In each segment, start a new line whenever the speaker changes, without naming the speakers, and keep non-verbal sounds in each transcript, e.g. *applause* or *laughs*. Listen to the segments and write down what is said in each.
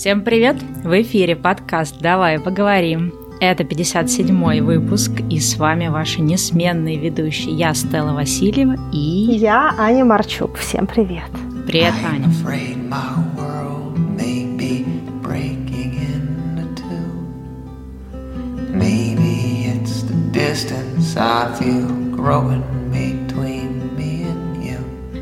Всем привет! В эфире подкаст «Давай поговорим». Это 57-й выпуск, и с вами ваши несменные ведущие. Я Стелла Васильева и...
Я Аня Марчук. Всем привет.
Привет, Аня. distance I feel growing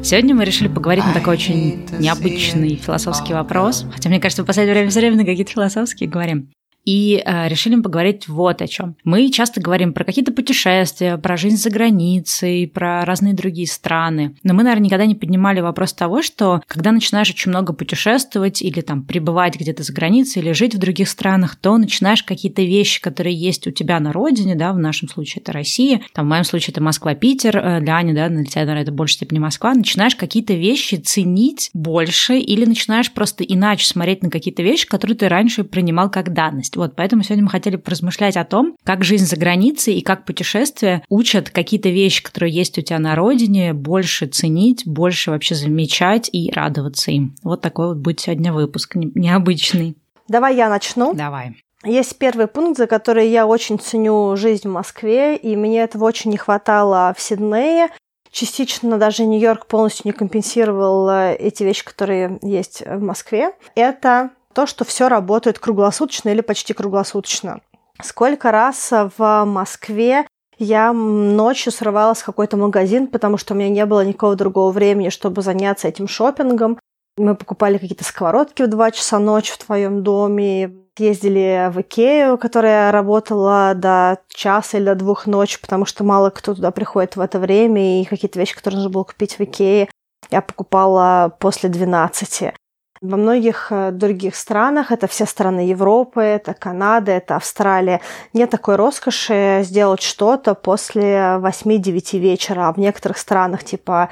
Сегодня мы решили поговорить на такой очень необычный философский вопрос. Хотя, мне кажется, в последнее время все время на какие-то философские говорим и э, решили поговорить вот о чем. Мы часто говорим про какие-то путешествия, про жизнь за границей, про разные другие страны. Но мы, наверное, никогда не поднимали вопрос того, что когда начинаешь очень много путешествовать или там пребывать где-то за границей или жить в других странах, то начинаешь какие-то вещи, которые есть у тебя на родине, да, в нашем случае это Россия, там в моем случае это Москва-Питер, э, для Ани, да, для тебя, наверное, это в большей степени Москва, начинаешь какие-то вещи ценить больше или начинаешь просто иначе смотреть на какие-то вещи, которые ты раньше принимал как данность. Вот, поэтому сегодня мы хотели поразмышлять о том, как жизнь за границей и как путешествия учат какие-то вещи, которые есть у тебя на родине, больше ценить, больше вообще замечать и радоваться им. Вот такой вот будет сегодня выпуск необычный.
Давай я начну.
Давай.
Есть первый пункт, за который я очень ценю жизнь в Москве, и мне этого очень не хватало в Сиднее. Частично даже Нью-Йорк полностью не компенсировал э, эти вещи, которые есть в Москве. Это то, что все работает круглосуточно или почти круглосуточно. Сколько раз в Москве я ночью срывалась в какой-то магазин, потому что у меня не было никакого другого времени, чтобы заняться этим шопингом. Мы покупали какие-то сковородки в 2 часа ночи в твоем доме, ездили в Икею, которая работала до часа или до двух ночи, потому что мало кто туда приходит в это время, и какие-то вещи, которые нужно было купить в Икее, я покупала после 12. Во многих э, других странах, это все страны Европы, это Канада, это Австралия, нет такой роскоши сделать что-то после 8-9 вечера. А в некоторых странах, типа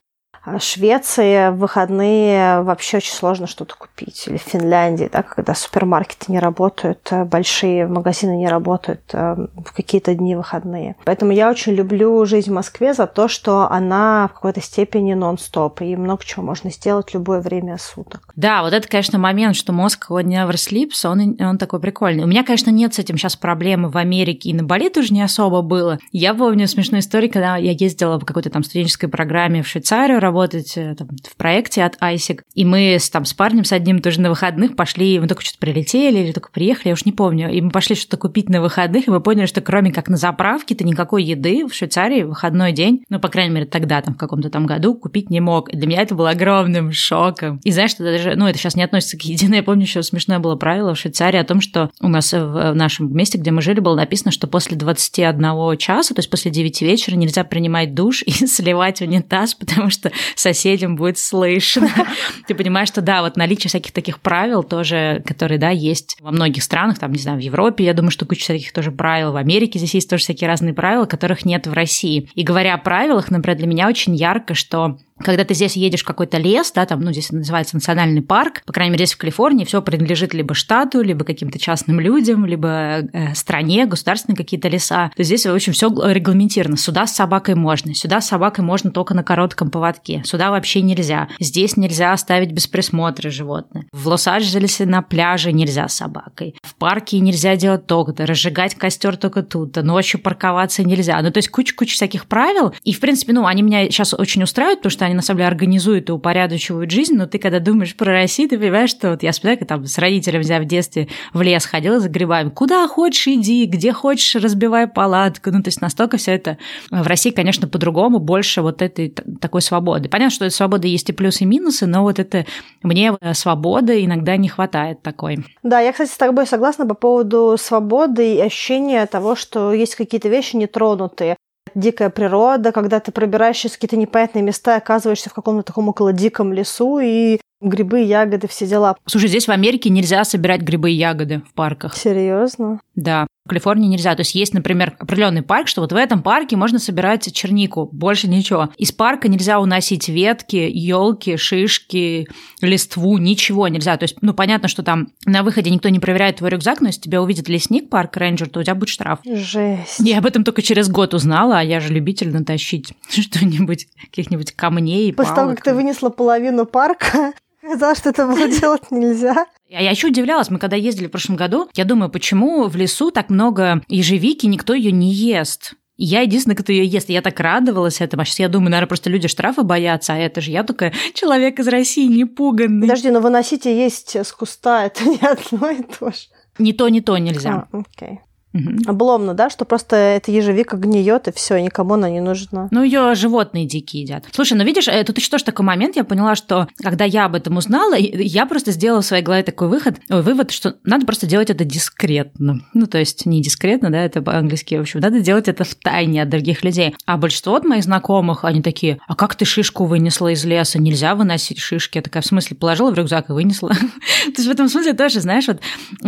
Швеции в выходные вообще очень сложно что-то купить. Или в Финляндии, да, когда супермаркеты не работают, э, большие магазины не работают э, в какие-то дни выходные. Поэтому я очень люблю жизнь в Москве за то, что она в какой-то степени нон-стоп, и много чего можно сделать в любое время суток.
Да, вот это, конечно, момент, что мозг never sleeps, он, он такой прикольный. У меня, конечно, нет с этим сейчас проблемы в Америке, и на Бали тоже не особо было. Я помню смешную историю, когда я ездила в какой-то там студенческой программе в Швейцарию, работать э, там, в проекте от ISIC. И мы с, там, с парнем с одним тоже на выходных пошли, мы только что-то прилетели или только приехали, я уж не помню. И мы пошли что-то купить на выходных, и мы поняли, что кроме как на заправке, ты никакой еды в Швейцарии в выходной день, ну, по крайней мере, тогда, там, в каком-то там году, купить не мог. И для меня это было огромным шоком. И знаешь, что даже, ну, это сейчас не относится к единой, я помню, еще смешное было правило в Швейцарии о том, что у нас в нашем месте, где мы жили, было написано, что после 21 часа, то есть после 9 вечера нельзя принимать душ и *laughs* сливать унитаз, потому что соседям будет слышно. *laughs* Ты понимаешь, что да, вот наличие всяких таких правил тоже, которые, да, есть во многих странах, там, не знаю, в Европе, я думаю, что куча всяких тоже правил, в Америке здесь есть тоже всякие разные правила, которых нет в России. И говоря о правилах, например, для меня очень ярко, что когда ты здесь едешь в какой-то лес, да, там, ну, здесь называется национальный парк, по крайней мере, здесь в Калифорнии все принадлежит либо штату, либо каким-то частным людям, либо э, стране, государственные какие-то леса. То здесь, в общем, все регламентировано. Сюда с собакой можно, сюда с собакой можно только на коротком поводке, сюда вообще нельзя. Здесь нельзя оставить без присмотра животное. В Лос-Анджелесе на пляже нельзя с собакой. В парке нельзя делать то-то, разжигать костер только тут, ночью парковаться нельзя. Ну, то есть куча-куча всяких правил. И, в принципе, ну, они меня сейчас очень устраивают, потому что они на самом деле организуют и упорядочивают жизнь, но ты когда думаешь про Россию, ты понимаешь, что вот я вспоминаю, там с родителями, знаю, в детстве в лес ходила за грибами, куда хочешь иди, где хочешь разбивай палатку, ну то есть настолько все это в России, конечно, по-другому, больше вот этой такой свободы. Понятно, что этой свободы есть и плюсы, и минусы, но вот это мне свободы иногда не хватает такой.
Да, я, кстати, с тобой согласна по поводу свободы и ощущения того, что есть какие-то вещи нетронутые дикая природа, когда ты пробираешься через какие-то непонятные места и оказываешься в каком-то таком около диком лесу, и грибы, ягоды, все дела.
Слушай, здесь в Америке нельзя собирать грибы и ягоды в парках.
Серьезно?
Да. В Калифорнии нельзя. То есть есть, например, определенный парк, что вот в этом парке можно собирать чернику, больше ничего. Из парка нельзя уносить ветки, елки, шишки, листву, ничего нельзя. То есть, ну, понятно, что там на выходе никто не проверяет твой рюкзак, но если тебя увидит лесник, парк, рейнджер, то у тебя будет штраф.
Жесть.
Я об этом только через год узнала, а я же любитель натащить *laughs* что-нибудь, каких-нибудь камней,
После
палок.
того, как ты вынесла половину парка, *laughs* Сказала, что это было делать нельзя.
А я еще удивлялась, мы когда ездили в прошлом году, я думаю, почему в лесу так много ежевики, никто ее не ест. Я единственная, кто ее ест. Я так радовалась этому. А сейчас я думаю, наверное, просто люди штрафы боятся, а это же я только человек из России, не пуганный.
Подожди, но выносите есть с куста, это *laughs* не одно и то же.
Не то, не то нельзя.
А, окей. Угу. Обломно, да, что просто эта ежевика гниет и все, никому она не нужна.
Ну, ее животные дикие едят. Слушай, ну видишь, э, тут еще тоже такой момент, я поняла, что когда я об этом узнала, я просто сделала в своей голове такой выход, ой, вывод, что надо просто делать это дискретно. Ну, то есть не дискретно, да, это по-английски, в общем, надо делать это в тайне от других людей. А большинство от моих знакомых, они такие, а как ты шишку вынесла из леса? Нельзя выносить шишки. Я такая, в смысле, положила в рюкзак и вынесла. *laughs* То есть в этом смысле тоже, знаешь, вот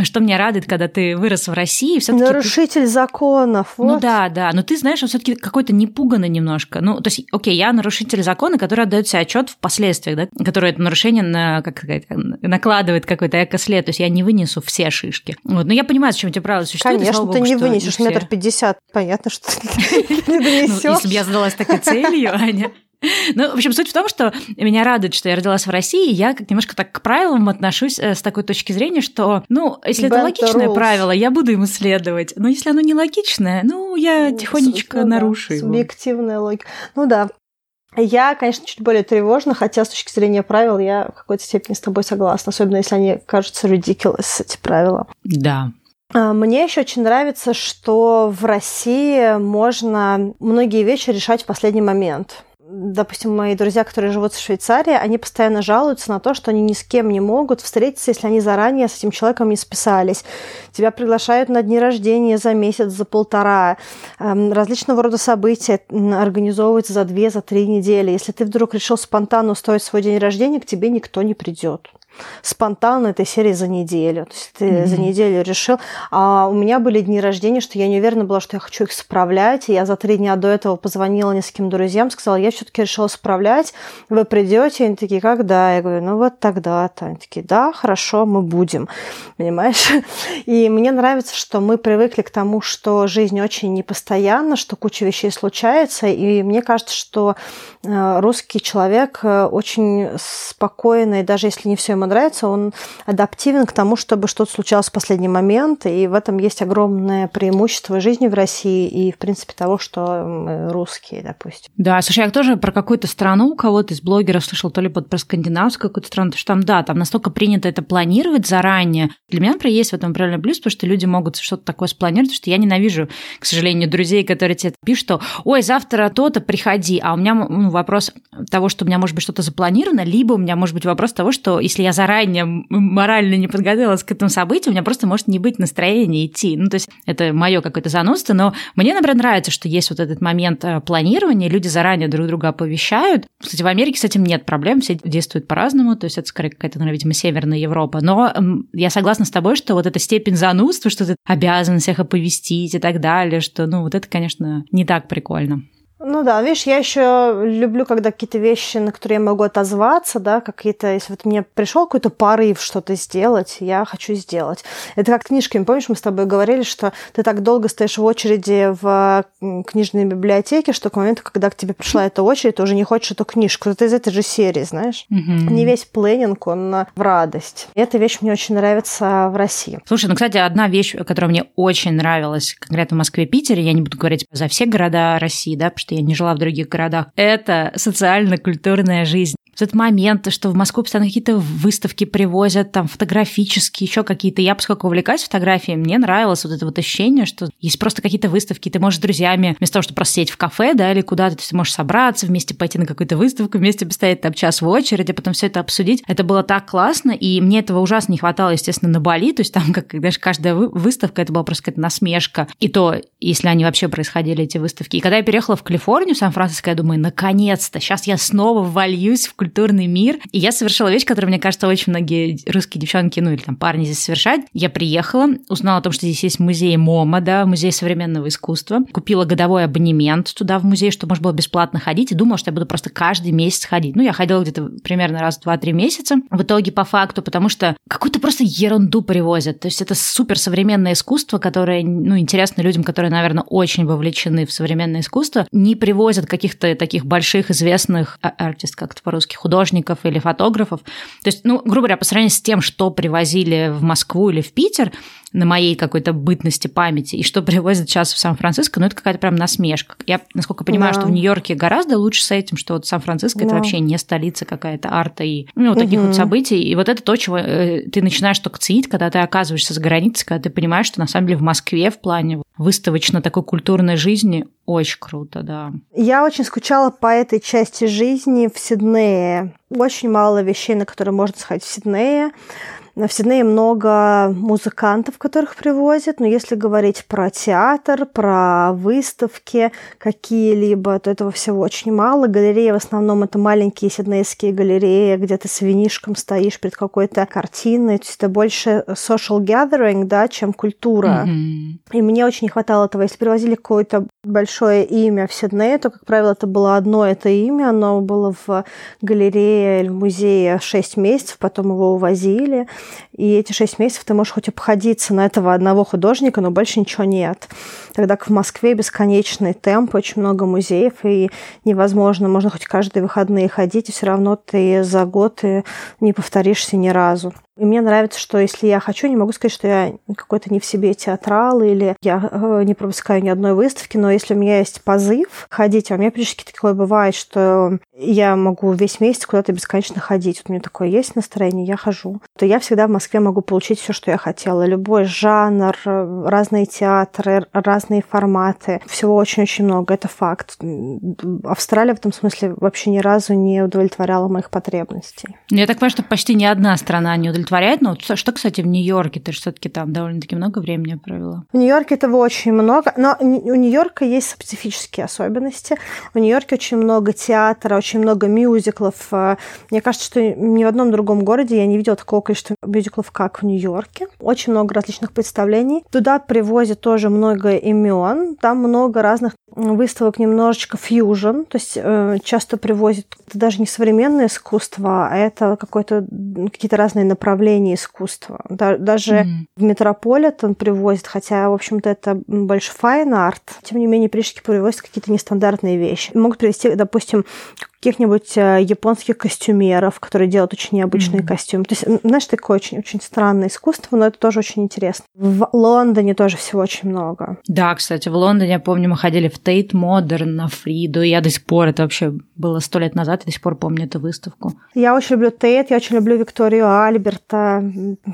что меня радует, когда ты вырос в России, все таки
нарушитель законов.
Ну вот. Ну да, да. Но ты знаешь, он все-таки какой-то непуганный немножко. Ну, то есть, окей, я нарушитель закона, который отдает себе отчет в последствиях, да, который это нарушение на, как сказать, накладывает какой-то экослед. То есть я не вынесу все шишки. Вот. Но я понимаю, зачем эти правила существуют.
Конечно, ты не вынесешь метр пятьдесят. Понятно, что ты *laughs* не донесешь.
Ну, если бы я задалась такой целью, Аня, *laughs* ну, в общем, суть в том, что меня радует, что я родилась в России, и я как немножко так к правилам отношусь э, с такой точки зрения, что, ну, если Bend это логичное правило, я буду им исследовать. Но если оно не логичное, ну, я тихонечко ну, нарушу да, его.
Субъективная логика. Ну да, я, конечно, чуть более тревожна, хотя с точки зрения правил я в какой-то степени с тобой согласна, особенно если они кажутся ridiculous, эти правила.
Да,
а, мне еще очень нравится, что в России можно многие вещи решать в последний момент допустим, мои друзья, которые живут в Швейцарии, они постоянно жалуются на то, что они ни с кем не могут встретиться, если они заранее с этим человеком не списались. Тебя приглашают на дни рождения за месяц, за полтора. Эм, различного рода события организовываются за две, за три недели. Если ты вдруг решил спонтанно устроить свой день рождения, к тебе никто не придет спонтанно этой серии за неделю. То есть ты mm-hmm. за неделю решил. А у меня были дни рождения, что я не уверена была, что я хочу их справлять. И я за три дня до этого позвонила нескольким друзьям, сказала, я все-таки решила справлять. Вы придете? Они такие, когда? Я говорю, ну вот тогда-то. Они такие, да, хорошо, мы будем. Понимаешь? *laughs* И мне нравится, что мы привыкли к тому, что жизнь очень непостоянна, что куча вещей случается. И мне кажется, что э, русский человек э, очень спокойный, даже если не все ему нравится, он адаптивен к тому, чтобы что-то случалось в последний момент, и в этом есть огромное преимущество жизни в России и, в принципе, того, что русские, допустим.
Да, слушай, я тоже про какую-то страну кого-то из блогеров слышал, то ли под про скандинавскую какую-то страну, что там, да, там настолько принято это планировать заранее. Для меня, например, есть в этом правильный плюс, потому что люди могут что-то такое спланировать, потому что я ненавижу, к сожалению, друзей, которые тебе пишут, что «Ой, завтра то-то, приходи», а у меня ну, вопрос того, что у меня может быть что-то запланировано, либо у меня может быть вопрос того, что если я заранее морально не подготовилась к этому событию, у меня просто может не быть настроения идти. Ну, то есть это мое какое-то занудство, но мне, например, нравится, что есть вот этот момент э, планирования, люди заранее друг друга оповещают. Кстати, в Америке с этим нет проблем, все действуют по-разному, то есть это скорее какая-то, наверное, видимо, Северная Европа. Но я согласна с тобой, что вот эта степень занудства, что ты обязан всех оповестить и так далее, что, ну, вот это, конечно, не так прикольно.
Ну да, видишь, я еще люблю, когда какие-то вещи, на которые я могу отозваться, да, какие-то, если вот мне пришел какой-то порыв что-то сделать, я хочу сделать. Это как книжками, помнишь, мы с тобой говорили, что ты так долго стоишь в очереди в книжной библиотеке, что к моменту, когда к тебе пришла эта очередь, ты уже не хочешь эту книжку. Это из этой же серии, знаешь. Mm-hmm. Не весь планинг, он в радость. И эта вещь мне очень нравится в России.
Слушай, ну, кстати, одна вещь, которая мне очень нравилась конкретно в Москве и Питере, я не буду говорить за все города России, да, потому что я не жила в других городах. Это социально-культурная жизнь этот момент, что в Москву постоянно какие-то выставки привозят, там фотографические, еще какие-то. Я, поскольку увлекаюсь фотографией, мне нравилось вот это вот ощущение, что есть просто какие-то выставки, ты можешь с друзьями, вместо того, чтобы просто сидеть в кафе, да, или куда-то, ты можешь собраться, вместе пойти на какую-то выставку, вместе постоять там час в очереди, потом все это обсудить. Это было так классно, и мне этого ужасно не хватало, естественно, на Бали, то есть там, *laughs* как даже каждая выставка, это была просто какая-то насмешка. И то, если они вообще происходили, эти выставки. И когда я переехала в Калифорнию, в Сан-Франциско, я думаю, наконец-то, сейчас я снова вольюсь в культурный мир. И я совершила вещь, которую, мне кажется, очень многие русские девчонки, ну или там парни здесь совершают. Я приехала, узнала о том, что здесь есть музей МОМА, да, музей современного искусства. Купила годовой абонемент туда в музей, чтобы можно было бесплатно ходить, и думала, что я буду просто каждый месяц ходить. Ну, я ходила где-то примерно раз в 2-3 месяца. В итоге, по факту, потому что какую-то просто ерунду привозят. То есть это супер современное искусство, которое, ну, интересно людям, которые, наверное, очень вовлечены в современное искусство, не привозят каких-то таких больших известных артист, как это по-русски, художников или фотографов. То есть, ну, грубо говоря, по сравнению с тем, что привозили в Москву или в Питер, на моей какой-то бытности памяти, и что привозят сейчас в Сан-Франциско, ну, это какая-то прям насмешка. Я, насколько понимаю, да. что в Нью-Йорке гораздо лучше с этим, что вот Сан-Франциско да. это вообще не столица какая-то арта и ну, вот таких угу. вот событий. И вот это то, чего э, ты начинаешь только ценить, когда ты оказываешься за границей, когда ты понимаешь, что на самом деле в Москве в плане выставочно такой культурной жизни очень круто, да.
Я очень скучала по этой части жизни в Сиднее. Очень мало вещей, на которые можно сходить в Сиднее. В Сиднее много музыкантов, которых привозят, но если говорить про театр, про выставки какие-либо, то этого всего очень мало. Галереи в основном это маленькие сиднейские галереи, где ты с винишком стоишь перед какой-то картиной. То есть это больше social gathering, да, чем культура. Mm-hmm. И мне очень не хватало этого. Если привозили какое-то большое имя в Сиднее, то, как правило, это было одно это имя, оно было в галерее или в музее 6 месяцев, потом его увозили. И эти шесть месяцев ты можешь хоть обходиться на этого одного художника, но больше ничего нет. Тогда как в Москве бесконечный темп, очень много музеев, и невозможно, можно хоть каждые выходные ходить, и все равно ты за год не повторишься ни разу. И мне нравится, что если я хочу, не могу сказать, что я какой-то не в себе театрал или я э, не пропускаю ни одной выставки, но если у меня есть позыв ходить, а у меня практически такое бывает, что я могу весь месяц куда-то бесконечно ходить. Вот у меня такое есть настроение, я хожу. То я всегда в Москве могу получить все, что я хотела. Любой жанр, разные театры, разные форматы. Всего очень-очень много, это факт. Австралия в этом смысле вообще ни разу не удовлетворяла моих потребностей.
Я так понимаю, что почти ни одна страна не удовлетворяет удовлетворяет. Ну, что, кстати, в Нью-Йорке? Ты же все-таки там довольно-таки много времени провела.
В Нью-Йорке этого очень много, но у Нью-Йорка есть специфические особенности. В Нью-Йорке очень много театра, очень много мюзиклов. Э, мне кажется, что ни в одном другом городе я не видела такого количества мюзиклов, как в Нью-Йорке. Очень много различных представлений. Туда привозят тоже много имен. Там много разных выставок немножечко фьюжн, то есть э, часто привозят даже не современное искусство, а это какое-то какие-то разные направления искусства. Да, даже mm-hmm. в Метрополитен привозят, хотя, в общем-то, это больше fine art, тем не менее, пришки привозят какие-то нестандартные вещи. Могут привезти, допустим, каких-нибудь э, японских костюмеров, которые делают очень необычные mm-hmm. костюмы. То есть, знаешь, такое очень-очень странное искусство, но это тоже очень интересно. В Лондоне тоже всего очень много.
Да, кстати, в Лондоне, я помню, мы ходили в Tate Modern на Фриду, и я до сих пор, это вообще было сто лет назад, я до сих пор помню эту выставку.
Я очень люблю Тейт, я очень люблю Викторию Альберта,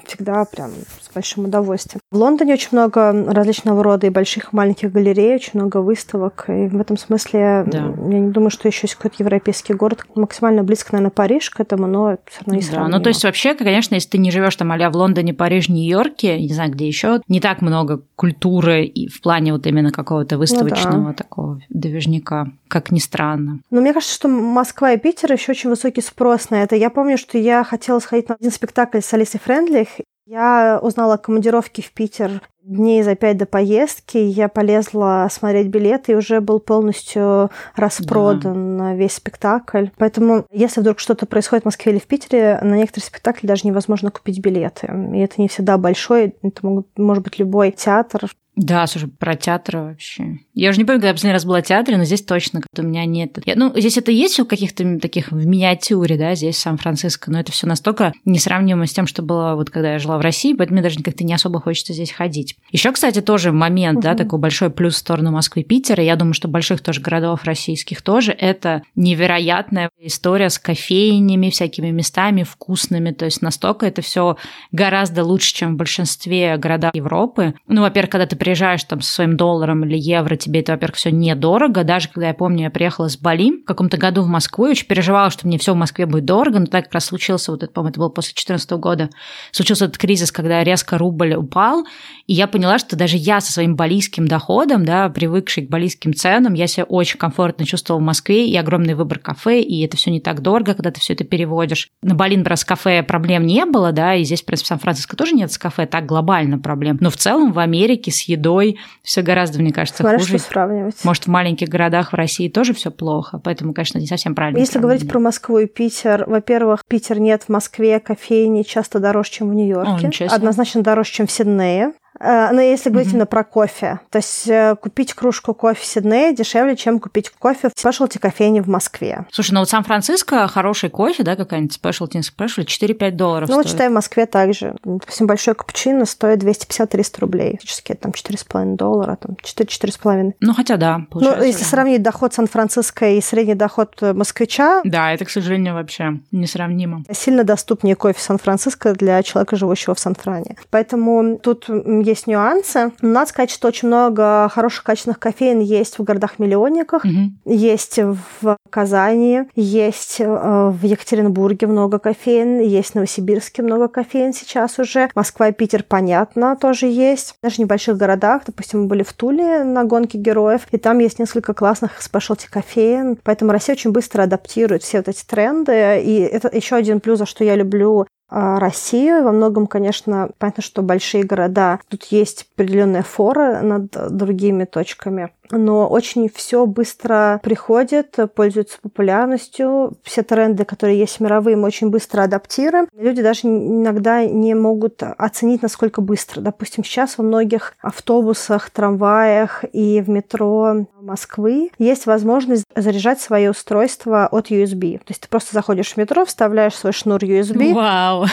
всегда прям с большим удовольствием. В Лондоне очень много различного рода и больших, и маленьких галерей, очень много выставок, и в этом смысле да. я не думаю, что еще есть какой-то европейский европейский город, максимально близко, наверное, Париж к этому, но все равно не Да,
ну то есть вообще, конечно, если ты не живешь там а в Лондоне, Париж, Нью-Йорке, не знаю, где еще, не так много культуры и в плане вот именно какого-то выставочного ну, да. такого движника, как ни странно.
Но мне кажется, что Москва и Питер еще очень высокий спрос на это. Я помню, что я хотела сходить на один спектакль с Алисой Френдлих, я узнала о командировке в Питер дней за пять до поездки. Я полезла смотреть билеты, и уже был полностью распродан да. весь спектакль. Поэтому, если вдруг что-то происходит в Москве или в Питере, на некоторые спектакли даже невозможно купить билеты. И это не всегда большой, это могут, может быть любой театр.
Да, слушай, про театр вообще. Я уже не помню, когда я последний раз была в театре, но здесь точно у меня нет. Я, ну, здесь это есть все каких-то таких в миниатюре, да, здесь Сан-Франциско, но это все настолько несравнимо с тем, что было вот когда я жила в России, поэтому мне даже как-то не особо хочется здесь ходить. Еще, кстати, тоже момент, угу. да, такой большой плюс в сторону Москвы и Питера, я думаю, что больших тоже городов российских тоже, это невероятная история с кофейнями, всякими местами вкусными, то есть настолько это все гораздо лучше, чем в большинстве городов Европы. Ну, во-первых, когда ты приезжаешь там со своим долларом или евро, тебе это, во-первых, все недорого. Даже когда я помню, я приехала с Бали в каком-то году в Москву, и очень переживала, что мне все в Москве будет дорого, но так как раз случился вот это, по-моему, это было после 2014 года, случился этот кризис, когда резко рубль упал, и я поняла, что даже я со своим балийским доходом, да, привыкший к балийским ценам, я себя очень комфортно чувствовала в Москве, и огромный выбор кафе, и это все не так дорого, когда ты все это переводишь. На Бали, например, с кафе проблем не было, да, и здесь, в принципе, в Сан-Франциско тоже нет с кафе так глобально проблем. Но в целом в Америке с едой все гораздо, мне кажется,
Смотря
хуже.
Что сравнивать.
Может, в маленьких городах в России тоже все плохо, поэтому, конечно, не совсем правильно.
Если говорить про Москву и Питер, во-первых, Питер нет в Москве кофейни часто дороже, чем в Нью-Йорке. О, Однозначно дороже, чем в Сиднее. Э, но если говорить mm-hmm. именно про кофе, то есть э, купить кружку кофе в Сиднее дешевле, чем купить кофе в спешлти кофейне в Москве.
Слушай, ну вот Сан-Франциско хороший кофе, да, какая-нибудь спешлти, не спешлти, 4-5 долларов
Ну
стоит.
вот считай, в Москве также. Допустим, большой капучино стоит 250-300 рублей. Фактически там 4,5 доллара, там 4-4,5.
Ну хотя да,
Ну, если да. сравнить доход Сан-Франциско и средний доход москвича...
Да, это, к сожалению, вообще несравнимо.
Сильно доступнее кофе Сан-Франциско для человека, живущего в Сан-Фране. Поэтому тут есть нюансы. Надо сказать, что очень много хороших качественных кофеин есть в городах-миллионниках, угу. есть в Казани, есть э, в Екатеринбурге много кофеин, есть в Новосибирске много кофеин сейчас уже. Москва и Питер, понятно, тоже есть. Даже в небольших городах, допустим, мы были в Туле на гонке героев, и там есть несколько классных спешлти кофеин. Поэтому Россия очень быстро адаптирует все вот эти тренды. И это еще один плюс, за что я люблю Россию. Во многом, конечно, понятно, что большие города, тут есть определенная фора над другими точками но очень все быстро приходит, пользуется популярностью. Все тренды, которые есть мировые, мы очень быстро адаптируем. Люди даже иногда не могут оценить, насколько быстро. Допустим, сейчас во многих автобусах, трамваях и в метро Москвы есть возможность заряжать свое устройство от USB. То есть ты просто заходишь в метро, вставляешь свой шнур USB.
Вау!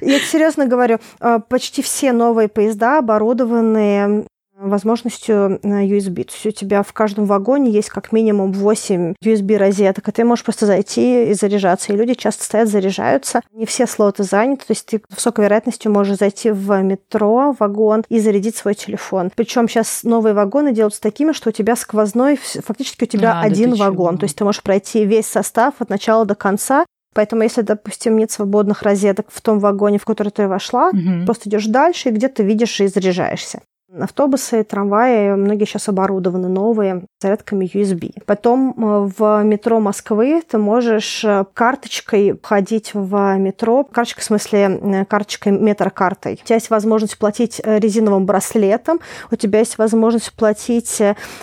Я серьезно говорю, а, почти все новые поезда оборудованы возможностью USB. То есть у тебя в каждом вагоне есть как минимум 8 USB-розеток, и ты можешь просто зайти и заряжаться. И люди часто стоят, заряжаются. Не все слоты заняты, то есть ты с высокой вероятностью можешь зайти в метро, вагон и зарядить свой телефон. Причем сейчас новые вагоны делаются такими, что у тебя сквозной, фактически у тебя а, один да вагон. Чего? То есть ты можешь пройти весь состав от начала до конца, Поэтому, если, допустим, нет свободных розеток в том вагоне, в который ты вошла, угу. просто идешь дальше и где-то видишь и заряжаешься. Автобусы, трамваи, многие сейчас оборудованы новые зарядками USB. Потом э, в метро Москвы ты можешь э, карточкой входить в метро. Карточка, в смысле, э, карточкой метрокартой. У тебя есть возможность платить резиновым браслетом, у тебя есть возможность платить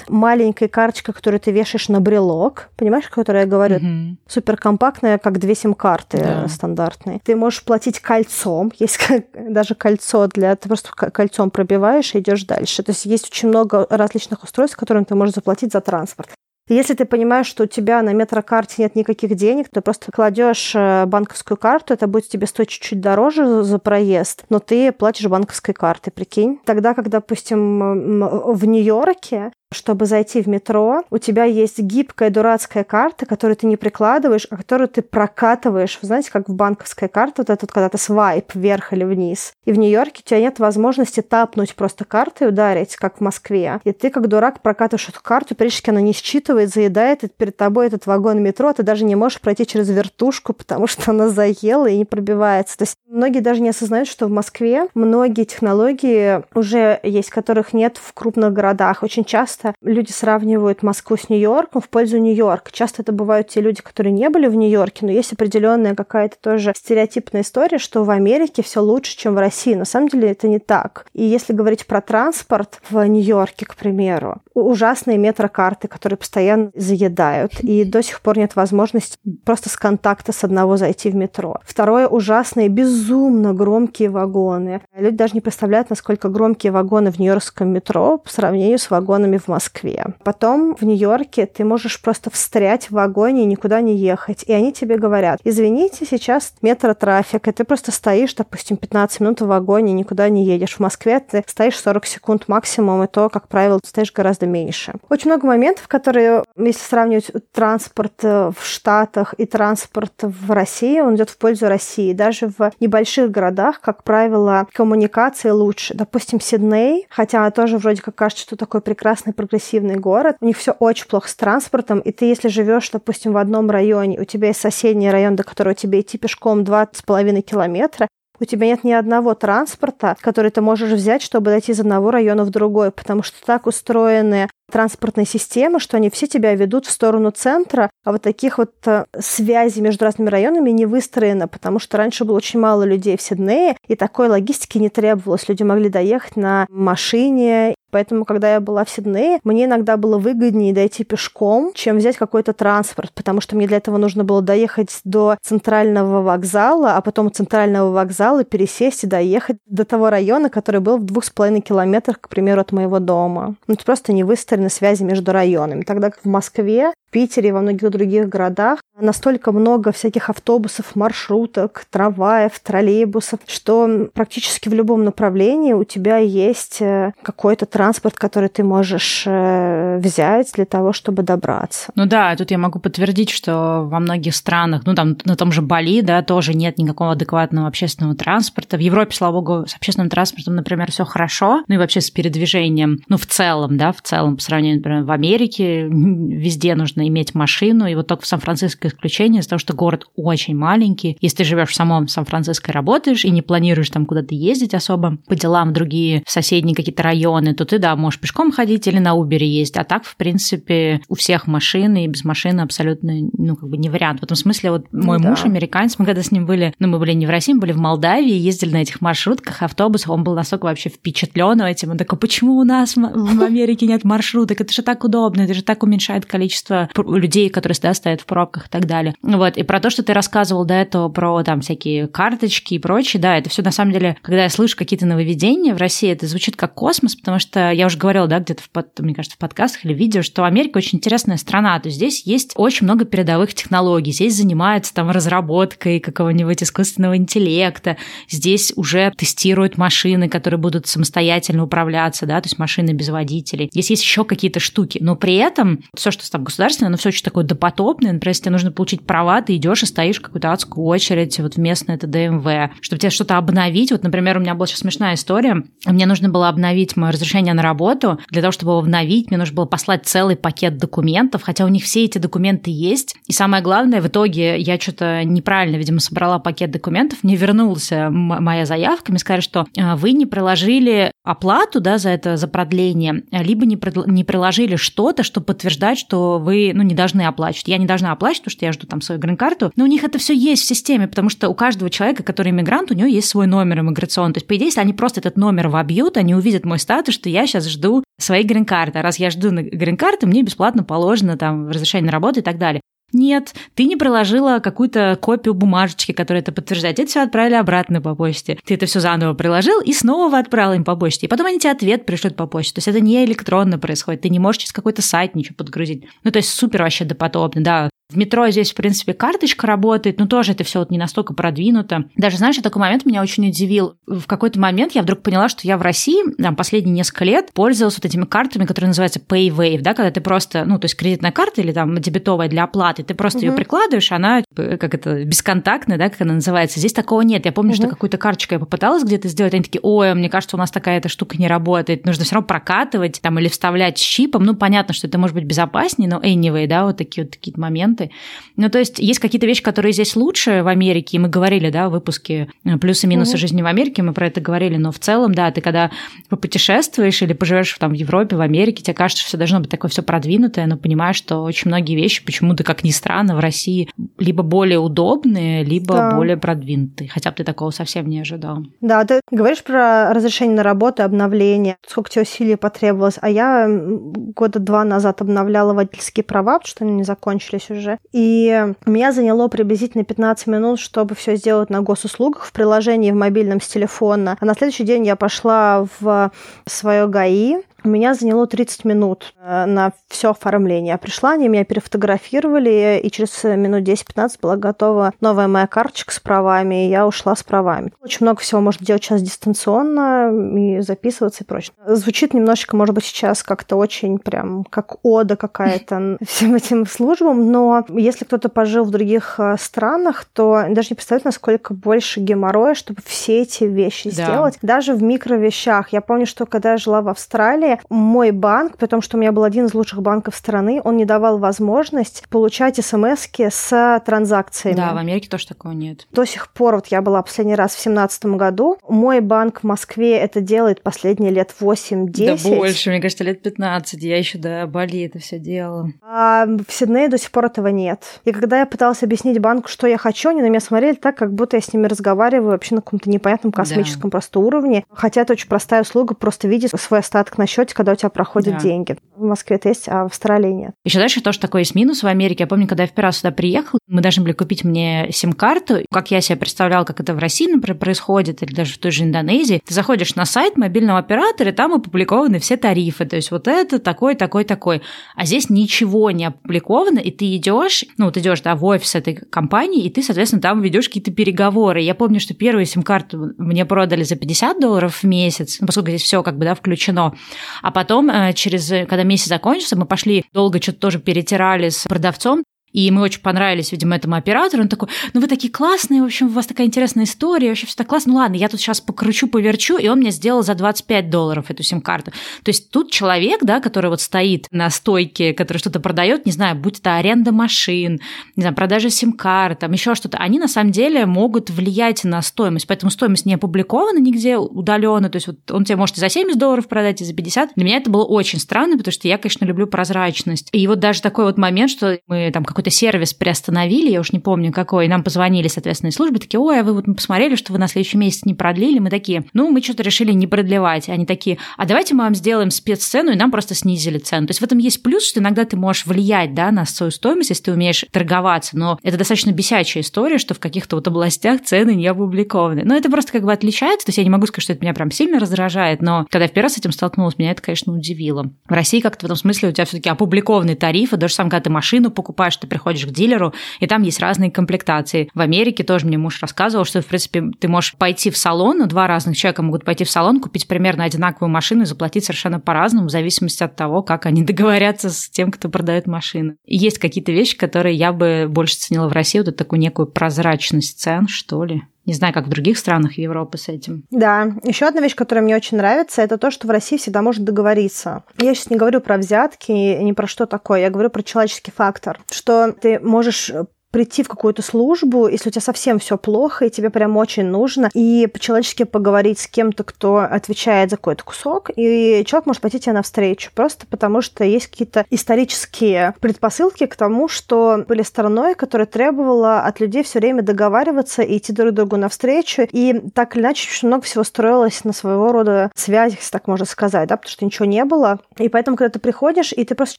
маленькой карточкой, которую ты вешаешь на брелок. Понимаешь, о которой я говорю? Mm-hmm. Суперкомпактная, как две сим-карты yeah. стандартные. Ты можешь платить кольцом. Есть *laughs* даже кольцо для... Ты просто кольцом пробиваешь и идешь идешь дальше. То есть есть очень много различных устройств, которым ты можешь заплатить за транспорт. Если ты понимаешь, что у тебя на метрокарте нет никаких денег, ты просто кладешь э, банковскую карту, это будет тебе стоить чуть-чуть дороже за проезд, но ты платишь банковской картой, прикинь. Тогда, как, допустим, в Нью-Йорке чтобы зайти в метро, у тебя есть гибкая дурацкая карта, которую ты не прикладываешь, а которую ты прокатываешь. Знаете, как в банковской карте, вот этот, когда ты свайп вверх или вниз. И в Нью-Йорке у тебя нет возможности тапнуть просто картой ударить, как в Москве. И ты, как дурак, прокатываешь эту карту, периодически она не считывает, заедает, и перед тобой этот вагон метро, а ты даже не можешь пройти через вертушку, *laughs* потому что она заела и не пробивается. То есть многие даже не осознают, что в Москве многие технологии уже есть, которых нет в крупных городах. Очень часто часто люди сравнивают Москву с Нью-Йорком в пользу Нью-Йорка. Часто это бывают те люди, которые не были в Нью-Йорке, но есть определенная какая-то тоже стереотипная история, что в Америке все лучше, чем в России. На самом деле это не так. И если говорить про транспорт в Нью-Йорке, к примеру, ужасные метрокарты, которые постоянно заедают, и до сих пор нет возможности просто с контакта с одного зайти в метро. Второе, ужасные, безумно громкие вагоны. Люди даже не представляют, насколько громкие вагоны в нью-йоркском метро по сравнению с вагонами в Москве. Потом в Нью-Йорке ты можешь просто встрять в вагоне и никуда не ехать. И они тебе говорят, извините, сейчас метротрафик, и ты просто стоишь, допустим, 15 минут в вагоне, никуда не едешь. В Москве ты стоишь 40 секунд максимум, и то, как правило, ты стоишь гораздо меньше. Очень много моментов, которые, если сравнивать транспорт э, в Штатах и транспорт в России, он идет в пользу России. Даже в небольших городах, как правило, коммуникации лучше. Допустим, Сидней, хотя тоже вроде как кажется, что такой прекрасный прогрессивный город, у них все очень плохо с транспортом, и ты, если живешь, допустим, в одном районе, у тебя есть соседний район, до которого тебе идти пешком 2,5 километра, у тебя нет ни одного транспорта, который ты можешь взять, чтобы дойти из одного района в другой, потому что так устроены транспортные системы, что они все тебя ведут в сторону центра, а вот таких вот э, связей между разными районами не выстроено, потому что раньше было очень мало людей в Сиднее, и такой логистики не требовалось. Люди могли доехать на машине Поэтому, когда я была в Сиднее, мне иногда было выгоднее дойти пешком, чем взять какой-то транспорт, потому что мне для этого нужно было доехать до центрального вокзала, а потом от центрального вокзала пересесть и доехать до того района, который был в двух с половиной километрах, к примеру, от моего дома. Ну, это просто не выстроены связи между районами. Тогда как в Москве Питере и во многих других городах настолько много всяких автобусов, маршруток, трамваев, троллейбусов, что практически в любом направлении у тебя есть э, какой-то транспорт, который ты можешь э, взять для того, чтобы добраться.
Ну да, тут я могу подтвердить, что во многих странах, ну там на том же Бали, да, тоже нет никакого адекватного общественного транспорта. В Европе, слава богу, с общественным транспортом, например, все хорошо, ну и вообще с передвижением, ну в целом, да, в целом по сравнению, например, в Америке *laughs* везде нужно нужно иметь машину, и вот только в Сан-Франциско исключение из-за того, что город очень маленький. Если ты живешь в самом Сан-Франциско и работаешь, и не планируешь там куда-то ездить особо по делам в другие соседние какие-то районы, то ты, да, можешь пешком ходить или на Uber ездить. А так, в принципе, у всех машины, и без машины абсолютно, ну, как бы не вариант. В этом смысле вот мой ну, муж, да. американец, мы когда с ним были, ну, мы были не в России, мы были в Молдавии, ездили на этих маршрутках, автобусах, он был настолько вообще впечатлен этим. Он такой, почему у нас в Америке нет маршруток? Это же так удобно, это же так уменьшает количество людей, которые да, стоят в пробках и так далее. Вот. И про то, что ты рассказывал до этого про там всякие карточки и прочее, да, это все на самом деле, когда я слышу какие-то нововведения в России, это звучит как космос, потому что я уже говорила, да, где-то, в, мне кажется, в подкастах или видео, что Америка очень интересная страна, то есть здесь есть очень много передовых технологий, здесь занимаются там разработкой какого-нибудь искусственного интеллекта, здесь уже тестируют машины, которые будут самостоятельно управляться, да, то есть машины без водителей. Здесь есть еще какие-то штуки, но при этом все, что там государственное, оно все очень такое допотопное. Например, если тебе нужно получить права, ты идешь и стоишь в какую-то адскую очередь вот в местное это ДМВ, чтобы тебе что-то обновить. Вот, например, у меня была сейчас смешная история. Мне нужно было обновить мое разрешение на работу. Для того, чтобы его обновить, мне нужно было послать целый пакет документов, хотя у них все эти документы есть. И самое главное, в итоге я что-то неправильно, видимо, собрала пакет документов, мне вернулся моя заявка, мне сказали, что «А, вы не приложили оплату да, за это, за продление, либо не, не приложили что-то, что подтверждает, что вы ну, не должны оплачивать. Я не должна оплачивать, потому что я жду там свою грин-карту, но у них это все есть в системе, потому что у каждого человека, который иммигрант, у него есть свой номер иммиграционный. То есть, по идее, если они просто этот номер вобьют, они увидят мой статус, что я сейчас жду своей грин-карты. А раз я жду грин-карты, мне бесплатно положено там разрешение на работу и так далее. Нет, ты не приложила какую-то копию бумажечки, которая это подтверждает. Это все отправили обратно по почте. Ты это все заново приложил и снова отправил им по почте. И потом они тебе ответ пришлют по почте. То есть это не электронно происходит. Ты не можешь через какой-то сайт ничего подгрузить. Ну, то есть супер вообще допотопно, да. В метро здесь, в принципе, карточка работает, но тоже это все вот не настолько продвинуто. Даже, знаешь, такой момент меня очень удивил. В какой-то момент я вдруг поняла, что я в России там, последние несколько лет пользовалась вот этими картами, которые называются PayWave, да, когда ты просто, ну, то есть кредитная карта или там дебетовая для оплаты, ты просто угу. ее прикладываешь, она как это, бесконтактная, да, как она называется. Здесь такого нет. Я помню, угу. что какую-то карточку я попыталась где-то сделать, они такие, ой, мне кажется, у нас такая эта штука не работает, нужно все равно прокатывать там или вставлять щипом. Ну, понятно, что это может быть безопаснее, но anyway, да, вот такие вот такие моменты моменты. Ну, то есть есть какие-то вещи, которые здесь лучше в Америке, и мы говорили, да, в выпуске э, «Плюсы и минусы угу. жизни в Америке», мы про это говорили, но в целом, да, ты когда попутешествуешь или поживешь там в Европе, в Америке, тебе кажется, что все должно быть такое все продвинутое, но понимаешь, что очень многие вещи почему-то, как ни странно, в России либо более удобные, либо да. более продвинутые. Хотя бы ты такого совсем не ожидал.
Да, ты говоришь про разрешение на работу, обновление, сколько тебе усилий потребовалось, а я года два назад обновляла водительские права, потому что они не закончились уже уже. И меня заняло приблизительно 15 минут, чтобы все сделать на госуслугах в приложении в мобильном с телефона. А на следующий день я пошла в свое ГАИ, у меня заняло 30 минут э, на все оформление. Я пришла, они меня перефотографировали, и через минут 10-15 была готова новая моя карточка с правами, и я ушла с правами. Очень много всего можно делать сейчас дистанционно, и записываться и прочее. Звучит немножечко, может быть, сейчас как-то очень прям как ода какая-то *laughs* всем этим службам, но если кто-то пожил в других э, странах, то даже не представляет, насколько больше геморроя, чтобы все эти вещи да. сделать. Даже в микровещах. Я помню, что когда я жила в Австралии, мой банк, потому что у меня был один из лучших банков страны, он не давал возможность получать смс с транзакциями.
Да, в Америке тоже такого нет.
До сих пор, вот я была последний раз в семнадцатом году, мой банк в Москве это делает последние лет 8-10.
Да больше, мне кажется, лет 15. Я еще до Бали это все делала.
А в Сиднее до сих пор этого нет. И когда я пыталась объяснить банку, что я хочу, они на меня смотрели так, как будто я с ними разговариваю вообще на каком-то непонятном космическом да. просто уровне. Хотя это очень простая услуга, просто видеть свой остаток на счете счете, когда у тебя проходят да. деньги. В Москве это есть, а в Австралии нет.
Еще дальше тоже такой есть минус в Америке. Я помню, когда я в первый раз сюда приехал, мы должны были купить мне сим-карту. Как я себе представляла, как это в России, например, происходит, или даже в той же Индонезии. Ты заходишь на сайт мобильного оператора, и там опубликованы все тарифы. То есть вот это такой, такой, такой. А здесь ничего не опубликовано, и ты идешь, ну, ты идешь да, в офис этой компании, и ты, соответственно, там ведешь какие-то переговоры. Я помню, что первую сим-карту мне продали за 50 долларов в месяц, ну, поскольку здесь все как бы да, включено. А потом, э, через, когда месяц закончился, мы пошли долго что-то тоже перетирали с продавцом, и мы очень понравились, видимо, этому оператору. Он такой, ну вы такие классные, в общем, у вас такая интересная история, вообще все так классно. Ну ладно, я тут сейчас покручу, поверчу, и он мне сделал за 25 долларов эту сим-карту. То есть тут человек, да, который вот стоит на стойке, который что-то продает, не знаю, будь это аренда машин, не знаю, продажа сим-карт, там еще что-то, они на самом деле могут влиять на стоимость. Поэтому стоимость не опубликована нигде удаленно. То есть вот он тебе может и за 70 долларов продать, и за 50. Для меня это было очень странно, потому что я, конечно, люблю прозрачность. И вот даже такой вот момент, что мы там какой какой-то сервис приостановили, я уж не помню какой, нам позвонили, соответственно, из службы, такие, ой, а вы вот мы посмотрели, что вы на следующий месяц не продлили, мы такие, ну, мы что-то решили не продлевать. Они такие, а давайте мы вам сделаем спеццену, и нам просто снизили цену. То есть в этом есть плюс, что иногда ты можешь влиять, да, на свою стоимость, если ты умеешь торговаться, но это достаточно бесячая история, что в каких-то вот областях цены не опубликованы. Но это просто как бы отличается, то есть я не могу сказать, что это меня прям сильно раздражает, но когда в первый раз с этим столкнулась, меня это, конечно, удивило. В России как-то в этом смысле у тебя все таки опубликованные тарифы, даже сам, когда ты машину покупаешь, ты приходишь к дилеру, и там есть разные комплектации. В Америке тоже мне муж рассказывал, что, в принципе, ты можешь пойти в салон, два разных человека могут пойти в салон, купить примерно одинаковую машину и заплатить совершенно по-разному, в зависимости от того, как они *laughs* договорятся с тем, кто продает машины. И есть какие-то вещи, которые я бы больше ценила в России, вот эту такую некую прозрачность цен, что ли. Не знаю, как в других странах Европы с этим.
Да. Еще одна вещь, которая мне очень нравится, это то, что в России всегда может договориться. Я сейчас не говорю про взятки, не про что такое, я говорю про человеческий фактор. Что ты можешь прийти в какую-то службу, если у тебя совсем все плохо, и тебе прям очень нужно, и по-человечески поговорить с кем-то, кто отвечает за какой-то кусок, и человек может пойти тебе навстречу, просто потому что есть какие-то исторические предпосылки к тому, что были страной, которая требовала от людей все время договариваться и идти друг другу навстречу, и так или иначе очень много всего строилось на своего рода связях, если так можно сказать, да, потому что ничего не было, и поэтому, когда ты приходишь, и ты просто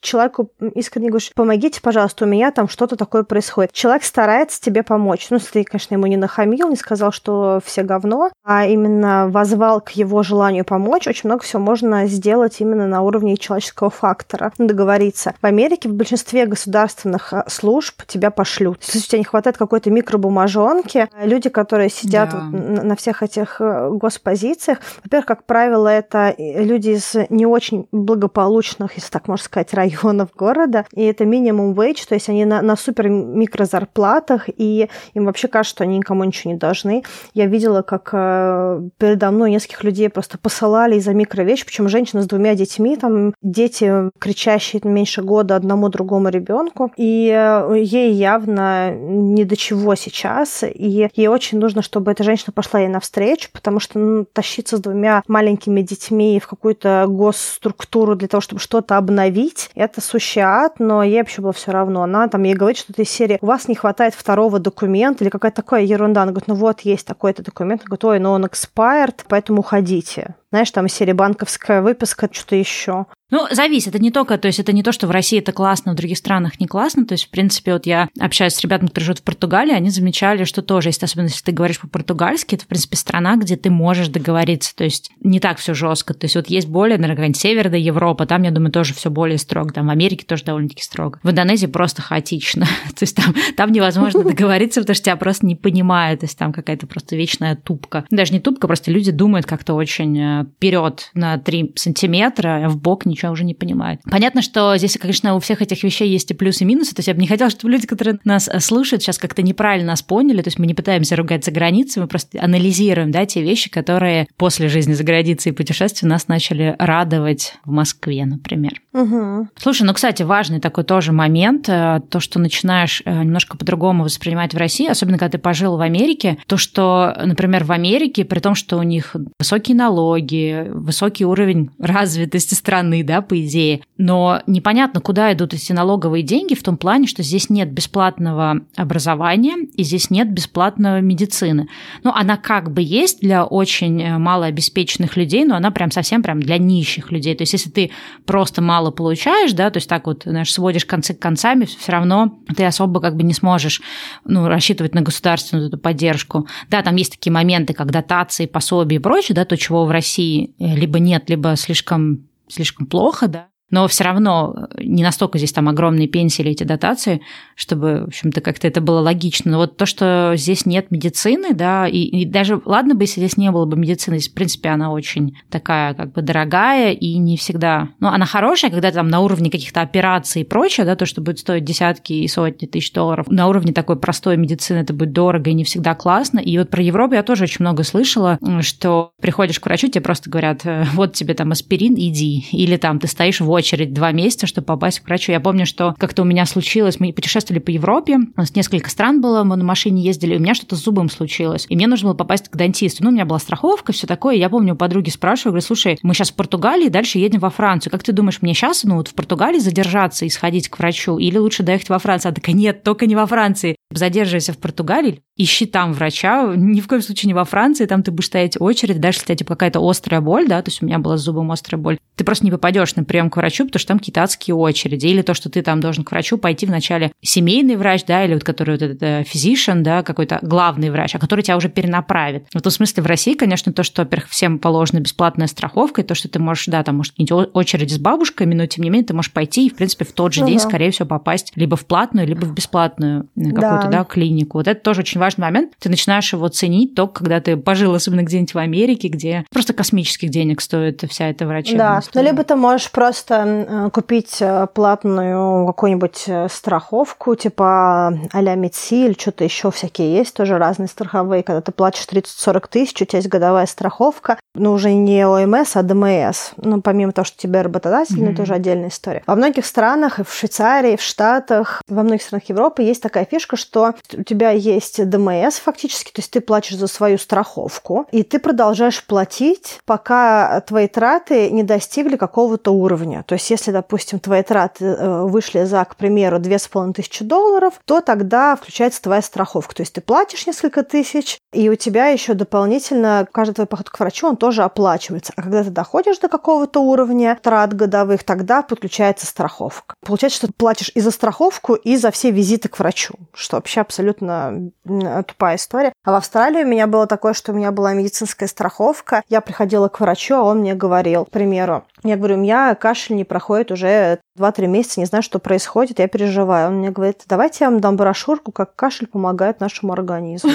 человеку искренне говоришь, помогите, пожалуйста, у меня там что-то такое происходит человек старается тебе помочь. Ну, если ты, конечно, ему не нахамил, не сказал, что все говно, а именно возвал к его желанию помочь, очень много всего можно сделать именно на уровне человеческого фактора, ну, договориться. В Америке в большинстве государственных а, служб тебя пошлют. Если у тебя не хватает какой-то микробумажонки, люди, которые сидят да. вот на всех этих э, госпозициях, во-первых, как правило, это люди из не очень благополучных, если так можно сказать, районов города, и это минимум wage, то есть они на, на супер микро зарплатах, и им вообще кажется, что они никому ничего не должны. Я видела, как э, передо мной нескольких людей просто посылали из-за микровещь, причем женщина с двумя детьми, там дети кричащие меньше года одному другому ребенку, и э, ей явно не до чего сейчас, и ей очень нужно, чтобы эта женщина пошла ей навстречу, потому что ну, тащиться с двумя маленькими детьми в какую-то госструктуру для того, чтобы что-то обновить, это сущий ад, но ей вообще было все равно. Она там ей говорит что-то из серии «У вас вас не хватает второго документа или какая-то такая ерунда. Она говорит, ну вот, есть такой-то документ. Она говорит, ой, но он expired, поэтому уходите. Знаешь, там серия банковская выписка, что-то еще.
Ну, зависит. Это не только, то есть это не то, что в России это классно, в других странах не классно. То есть, в принципе, вот я общаюсь с ребятами, которые живут в Португалии, они замечали, что тоже есть, особенно если ты говоришь по-португальски, это, в принципе, страна, где ты можешь договориться. То есть не так все жестко. То есть вот есть более, наверное, какая-нибудь Северная Европа, там, я думаю, тоже все более строго. Там в Америке тоже довольно-таки строго. В Индонезии просто хаотично. *laughs* то есть там, там невозможно договориться, потому что тебя просто не понимают. То есть там какая-то просто вечная тупка. Даже не тупка, просто люди думают как-то очень э, вперед на 3 сантиметра, в бок ничего уже не понимают. Понятно, что здесь, конечно, у всех этих вещей есть и плюсы, и минусы. То есть я бы не хотела, чтобы люди, которые нас э, слушают, сейчас как-то неправильно нас поняли. То есть мы не пытаемся ругать за границей, мы просто анализируем да, те вещи, которые после жизни за границей и путешествий нас начали радовать в Москве, например.
Угу.
Слушай, ну, кстати, важный такой тоже момент, э, то, что начинаешь э, немножко по-другому воспринимать в России, особенно когда ты пожил в Америке, то, что, например, в Америке, при том, что у них высокие налоги, высокий уровень *laughs* развитости страны, да, по идее, но непонятно, куда идут эти налоговые деньги в том плане, что здесь нет бесплатного образования и здесь нет бесплатной медицины. Ну, она как бы есть для очень э, малообеспеченных людей, но она прям совсем прям для нищих людей. То есть, если ты просто мало мало получаешь, да, то есть так вот, знаешь, сводишь концы к концами, все равно ты особо как бы не сможешь, ну, рассчитывать на государственную эту поддержку. Да, там есть такие моменты, как дотации, пособия и прочее, да, то, чего в России либо нет, либо слишком слишком плохо, да, но все равно э, не настолько здесь там огромные пенсии или эти дотации, чтобы, в общем-то, как-то это было логично. Но вот то, что здесь нет медицины, да, и, и даже, ладно бы, если здесь не было бы медицины, здесь, в принципе, она очень такая, как бы, дорогая и не всегда... Ну, она хорошая, когда там на уровне каких-то операций и прочее, да, то, что будет стоить десятки и сотни тысяч долларов. На уровне такой простой медицины это будет дорого и не всегда классно. И вот про Европу я тоже очень много слышала, что приходишь к врачу, тебе просто говорят, «Э, вот тебе там аспирин, иди. Или там ты стоишь в очередь два месяца, чтобы попасть к врачу. Я помню, что как-то у меня случилось, мы путешествовали по Европе, у нас несколько стран было, мы на машине ездили, и у меня что-то с зубом случилось. И мне нужно было попасть к дантисту. Ну, у меня была страховка, все такое. Я помню, у подруги спрашиваю, говорю, слушай, мы сейчас в Португалии, дальше едем во Францию. Как ты думаешь, мне сейчас, ну, вот в Португалии задержаться и сходить к врачу, или лучше доехать во Францию? Она такая, нет, только не во Франции. Задерживайся в Португалии, ищи там врача, ни в коем случае не во Франции, там ты будешь стоять очередь, дальше если у тебя типа, какая-то острая боль, да, то есть у меня была с зубом острая боль, ты просто не попадешь на прием к врачу, потому что там какие-то адские очереди, или то, что ты там должен к врачу пойти вначале семейный врач, да, или вот который вот этот э, physician, да, какой-то главный врач, а который тебя уже перенаправит. В этом смысле в России, конечно, то, что, во-первых, всем положена бесплатная страховка, и то, что ты можешь, да, там, может, какие-нибудь очереди с бабушками, но тем не менее ты можешь пойти и, в принципе, в тот же угу. день, скорее всего, попасть либо в платную, либо в бесплатную э, какую-то, да. Да, клинику. Вот это тоже очень важный момент. Ты начинаешь его ценить только когда ты пожил, особенно где-нибудь в Америке, где просто космических денег стоит вся эта врачебная
Да, ну, либо ты можешь просто э, купить э, платную какую-нибудь э, страховку, типа а-ля Медси или что-то еще всякие есть, тоже разные страховые, когда ты платишь 30-40 тысяч, у тебя есть годовая страховка, но уже не ОМС, а ДМС. Ну, помимо того, что тебе работодатель, mm-hmm. это уже отдельная история. Во многих странах, и в Швейцарии, и в Штатах, во многих странах Европы есть такая фишка, что у тебя есть ДМС фактически, то есть ты платишь за свою страховку, и ты продолжаешь платить, пока твои траты не достигли какого-то уровня. То есть если, допустим, твои траты э, вышли за, к примеру, 2500 долларов, то тогда включается твоя страховка. То есть ты платишь несколько тысяч, и у тебя еще дополнительно каждый твой поход к врачу, он тоже оплачивается. А когда ты доходишь до какого-то уровня трат годовых, тогда подключается страховка. Получается, что ты платишь и за страховку, и за все визиты к врачу, что вообще абсолютно тупая история. А в Австралии у меня было такое, что у меня была медицинская страховка. Я приходила к врачу, а он мне говорил, к примеру, я говорю, у меня кашель не проходит уже 2-3 месяца, не знаю, что происходит, я переживаю. Он мне говорит, давайте я вам дам брошюрку, как кашель помогает нашему организму.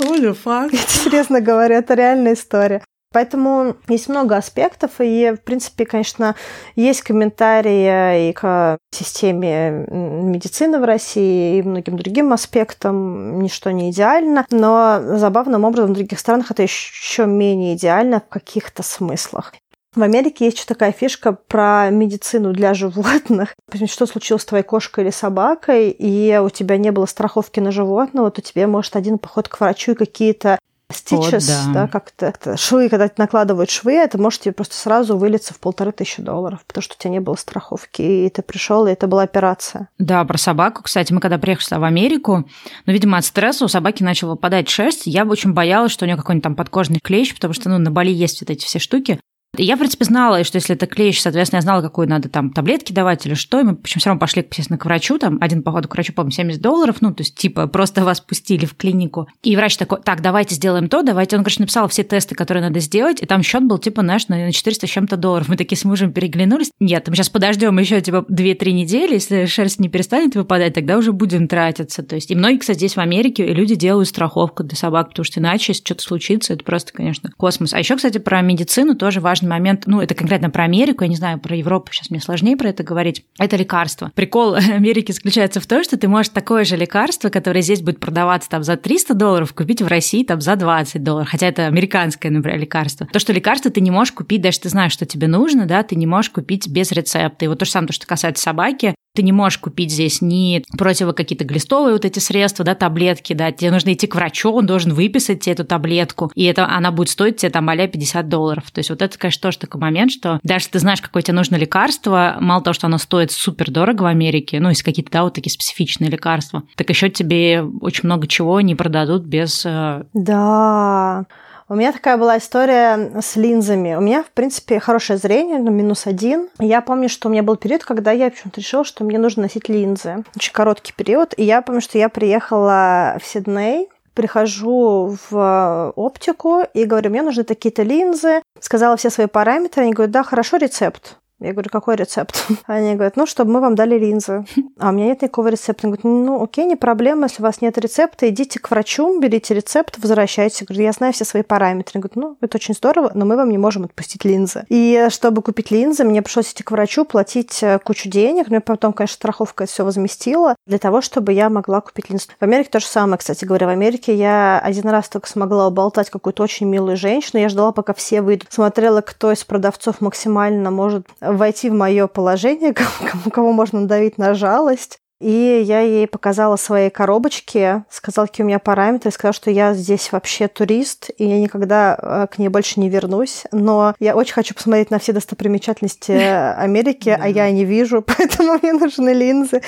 What the fuck?
Это, серьезно говоря, это реальная история. Поэтому есть много аспектов, и, в принципе, конечно, есть комментарии и к системе медицины в России, и многим другим аспектам. Ничто не идеально, но забавным образом в других странах это еще менее идеально в каких-то смыслах. В Америке есть еще такая фишка про медицину для животных. *laughs* Что случилось с твоей кошкой или собакой, и у тебя не было страховки на животного, то тебе может один поход к врачу и какие-то Stitches, да, да как-то как швы, когда накладывают швы, это может тебе просто сразу вылиться в полторы тысячи долларов, потому что у тебя не было страховки, и ты пришел, и это была операция.
Да, про собаку, кстати, мы когда приехали в Америку, ну, видимо, от стресса у собаки начала выпадать шерсть, я бы очень боялась, что у нее какой-нибудь там подкожный клещ, потому что, ну, на Бали есть вот эти все штуки, я, в принципе, знала, что если это клещ, соответственно, я знала, какую надо там таблетки давать или что. И мы, причем все равно пошли, естественно, к врачу. Там один поход к врачу, по-моему, 70 долларов. Ну, то есть, типа, просто вас пустили в клинику. И врач такой, так, давайте сделаем то, давайте. Он, короче, написал все тесты, которые надо сделать. И там счет был, типа, знаешь, на 400 с чем-то долларов. Мы такие с мужем переглянулись. Нет, мы сейчас подождем еще, типа, 2-3 недели. Если шерсть не перестанет выпадать, тогда уже будем тратиться. То есть, и многие, кстати, здесь в Америке люди делают страховку для собак, потому что иначе, если что-то случится, это просто, конечно, космос. А еще, кстати, про медицину тоже важно важный момент, ну, это конкретно про Америку, я не знаю, про Европу сейчас мне сложнее про это говорить, это лекарство. Прикол *laughs* Америки заключается в том, что ты можешь такое же лекарство, которое здесь будет продаваться там за 300 долларов, купить в России там за 20 долларов, хотя это американское, например, лекарство. То, что лекарство ты не можешь купить, даже ты знаешь, что тебе нужно, да, ты не можешь купить без рецепта. И вот то же самое, то, что касается собаки, ты не можешь купить здесь ни противо какие-то глистовые вот эти средства, да, таблетки, да, тебе нужно идти к врачу, он должен выписать тебе эту таблетку, и это она будет стоить тебе там а 50 долларов. То есть вот это, конечно, тоже такой момент, что даже ты знаешь, какое тебе нужно лекарство, мало того, что оно стоит супер дорого в Америке, ну, если какие-то, да, вот такие специфичные лекарства, так еще тебе очень много чего не продадут без... Э,
да, у меня такая была история с линзами. У меня, в принципе, хорошее зрение, но минус один. Я помню, что у меня был период, когда я почему-то решила, что мне нужно носить линзы. Очень короткий период. И я помню, что я приехала в Сидней, прихожу в оптику и говорю, мне нужны такие-то линзы. Сказала все свои параметры. Они говорят, да, хорошо, рецепт. Я говорю, какой рецепт? *laughs* Они говорят, ну, чтобы мы вам дали линзы. *laughs* А у меня нет никакого рецепта. Они говорят, ну, окей, не проблема, если у вас нет рецепта, идите к врачу, берите рецепт, возвращайтесь. Я говорю, я знаю все свои параметры. Они говорят, ну, это очень здорово, но мы вам не можем отпустить линзы. И чтобы купить линзы, мне пришлось идти к врачу, платить э, кучу денег. Мне потом, конечно, страховка это все возместила для того, чтобы я могла купить линзы. В Америке то же самое, кстати говоря. В Америке я один раз только смогла уболтать какую-то очень милую женщину. Я ждала, пока все выйдут. Смотрела, кто из продавцов максимально может войти в мое положение, *laughs* кому, кому можно надавить на жалость. И я ей показала свои коробочки, сказала, какие у меня параметры, сказала, что я здесь вообще турист, и я никогда э, к ней больше не вернусь. Но я очень хочу посмотреть на все достопримечательности Америки, а я не вижу, *laughs* поэтому мне нужны линзы.